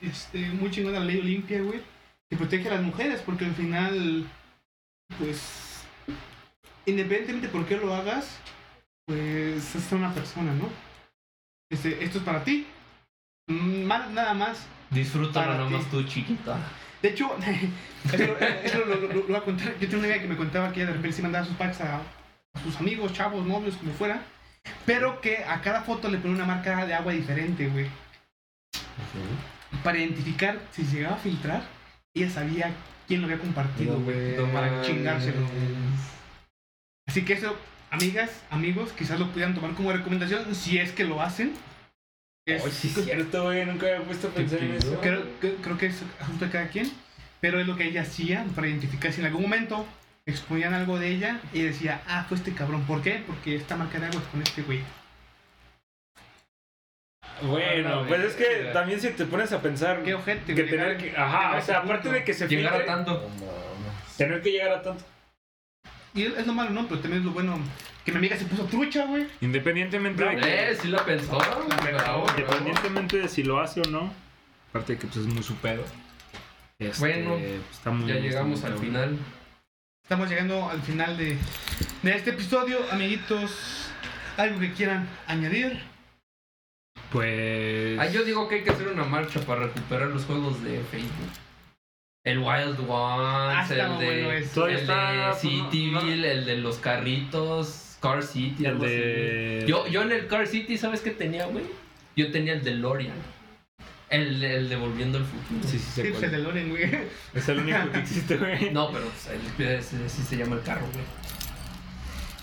este, muy chingona la ley Olimpia, güey, que protege a las mujeres, porque al final, pues, independientemente por qué lo hagas, pues es una persona, ¿no? Este, esto es para ti. Mm, Más, nada más Disfrútalo Para nada ti. más tú, chiquita. De hecho, <laughs> eso, lo- eso lo, lo- lo voy a contar. Yo tengo una amiga que me contaba que ella de repente sí mandaba sus packs a, a sus amigos, chavos, novios, como fuera. Pero que a cada foto le ponía una marca de agua diferente, güey. Para identificar si llegaba a filtrar, ella sabía quién lo había compartido, güey. para chingárselo. Así que eso, amigas, amigos, quizás lo pudieran tomar como recomendación si es que lo hacen. Es- Ay, sí es cierto, güey. Nunca había puesto a pensar en eso. Creo, que- creo que es asunto de cada quien, pero es lo que ella hacía para identificar si en algún momento exponían algo de ella y decía, ah, fue este cabrón. ¿Por qué? Porque esta marca de agua es con este güey. Bueno, Ah, pues es que también si te pones a pensar Qué ojete, que tener que, ajá, o sea, aparte punto. de que se Llegar a filtre, tanto. Tener que llegar a tanto. Y es es lo malo, ¿no? Pero también es lo bueno que mi amiga se puso trucha, güey. Independientemente de que, Eh, sí la pensó. La pensó, Bravo, bravo. independientemente de si lo hace o no, aparte de que pues es muy su pedo. este, Bueno, pues, está muy- Ya está llegamos muy al final. Estamos llegando al final de, de este episodio, amiguitos. ¿Algo que quieran añadir? Pues Ah, yo digo que hay que hacer una marcha para recuperar los juegos de Facebook. El Wild Ones, está el de, bueno el está, de pues, Cityville, el de los carritos, Car City, el algo de así. Yo, yo en el Car City, ¿sabes qué tenía, güey? Yo tenía el DeLorean. El, el de Volviendo al Futuro. Sí, sí, Sí, pues el de Loren, güey. Es el único que existe, güey. <laughs> No, pero pues, sí se llama el carro, güey.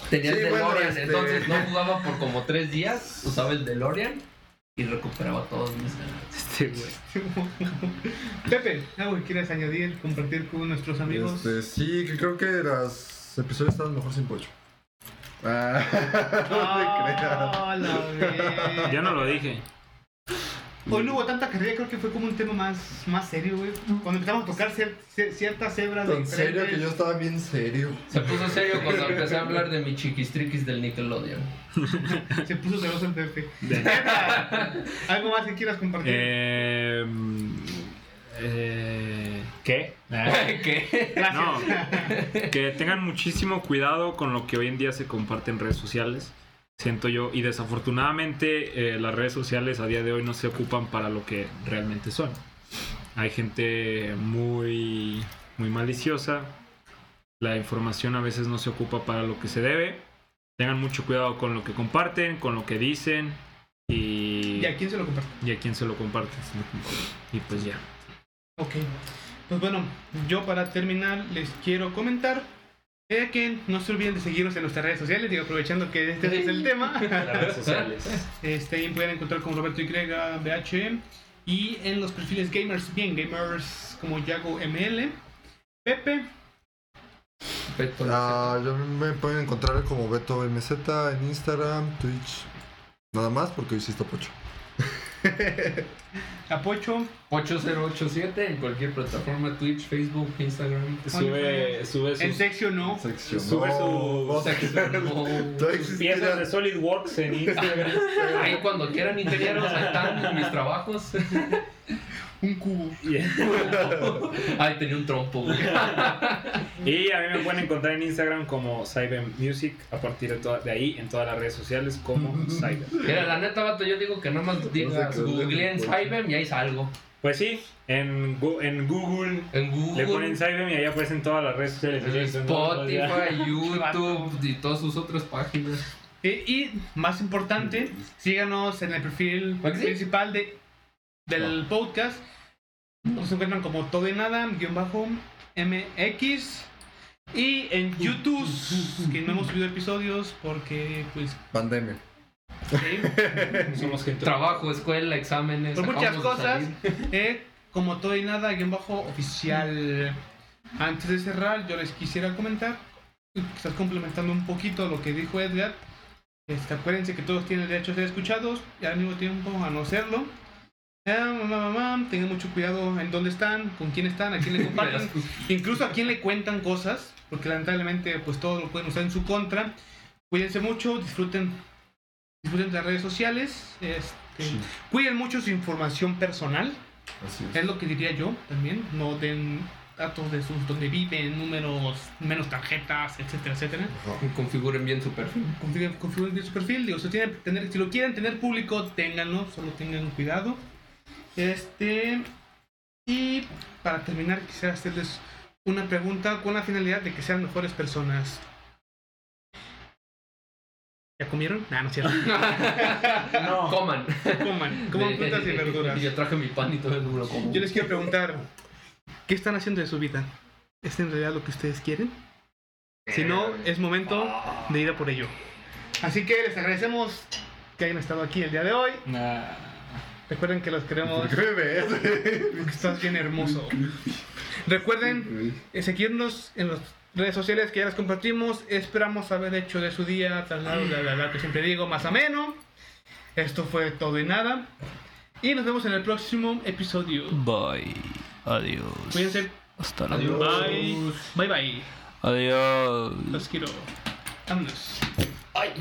Tenía Sí, el bueno, DeLorean, este- entonces no <laughs> jugaba por como tres días, usaba el DeLorean y recuperaba todos mis ganancias. Este, güey. <laughs> Pepe, ¿algo que quieras añadir, compartir con nuestros amigos? Este, sí, que creo que los episodios estaban mejor sin pocho. Ah, <laughs> no te creas. Ah. Yo no lo dije. Hoy no hubo tanta carrera, creo que fue como un tema más, más serio, güey. Cuando empezamos a tocar cier- cier- ciertas hebras de Tan serio que yo estaba bien serio. Se puso serio cuando empecé a hablar de mi chiquistriquis del Nickelodeon. <laughs> Se puso celoso el Pepe. <laughs> ¿Algo más que quieras compartir? Eh, eh, ¿Qué? <laughs> ¿Qué? No, <laughs> que tengan muchísimo cuidado con lo que hoy en día se comparte en redes sociales. Siento yo, y desafortunadamente eh, las redes sociales a día de hoy no se ocupan para lo que realmente son. Hay gente muy, muy maliciosa. La información a veces no se ocupa para lo que se debe. Tengan mucho cuidado con lo que comparten, con lo que dicen y, ¿Y a quién se lo comparte? y a quién se lo comparten. Y pues ya. Ok. Pues bueno, yo para terminar les quiero comentar eh, que no se olviden de seguirnos en nuestras redes sociales, digo, aprovechando que este es el tema. <laughs> Las redes sociales. Este, ahí pueden encontrar con Roberto YBH y en los perfiles gamers, bien gamers como Yago ML, Pepe, Beto, Ah, yo me pueden encontrar como Beto MZ en Instagram, Twitch. Nada más porque hoy sí está pocho. <laughs> Apocho. 8087 en cualquier plataforma, Twitch, Facebook, Instagram. Sube, sube En sus, sección no. Sección. Sube No, su- Sección. Sus <laughs> piezas de. SolidWorks en Instagram. Ahí cuando quieran ingenieros, ahí están mis trabajos. <laughs> Un cubo. <laughs> Ay, tenía un trompo, güey. Y a mí me pueden encontrar en Instagram como Cyber Music, a partir de, toda- de ahí en todas las redes sociales como Cyber. Mira, la neta, vato, yo digo que nada más digas No sé qué Google en es. Cyber y ahí salgo. Pues sí, en, Google En Google, le ponen Cyber y ahí aparecen todas las redes sociales. Spotify, <laughs> YouTube y todas sus otras páginas. Y más importante, síganos en el perfil principal de, del podcast. Nos encuentran como todo y nada, guion bajo MX. Y en YouTube, que no hemos subido episodios porque, pues, Pandemia. sí, <laughs> Somos gente. Trabajo, escuela, exámenes. por muchas cosas, <laughs> eh, como todo y nada, guion bajo oficial. Antes de cerrar, yo les quisiera comentar, quizás complementando un poquito lo que dijo Edgar. Este, acuérdense que todos tienen derecho a ser escuchados y al mismo tiempo a no serlo. Mamá, mamá, tengan mucho cuidado en dónde están, con quién están, a quién le <laughs> comparten, incluso a quién le cuentan cosas, porque lamentablemente pues todo lo pueden usar en su contra. Cuídense mucho, disfruten, disfruten de las redes sociales, este, Sí. cuiden mucho su información personal, Así es lo que diría yo también, no den datos de sus donde viven, números, menos tarjetas, etcétera, etcétera. Ajá. Configuren bien su perfil. Configuren, configuren bien su perfil. Digo, si, tienen, tener, si lo quieren tener público, ténganlo, solo tengan cuidado. Este. Y para terminar, quisiera hacerles una pregunta con la finalidad de que sean mejores personas. ¿Ya comieron? Nah, no es cierto. <laughs> No. Coman. Coman, coman frutas y verduras. Yo traje mi pan y todo el mundo como. Yo les quiero preguntar, ¿qué están haciendo de su vida? ¿Es en realidad lo que ustedes quieren? Si no, es momento de ir a por ello. Así que les agradecemos que hayan estado aquí el día de hoy. Nah. Recuerden que los queremos. Porque Estás bien hermoso. Recuerden eh, seguirnos en las redes sociales que ya las compartimos. Esperamos haber hecho de su día, tal, bla, que siempre digo, más ameno. Esto fue todo y nada. Y nos vemos en el próximo episodio. Bye. Adiós. Cuídense. Hasta la Adiós. Bye. Bye bye. Adiós. Los quiero. Vámonos. Ay.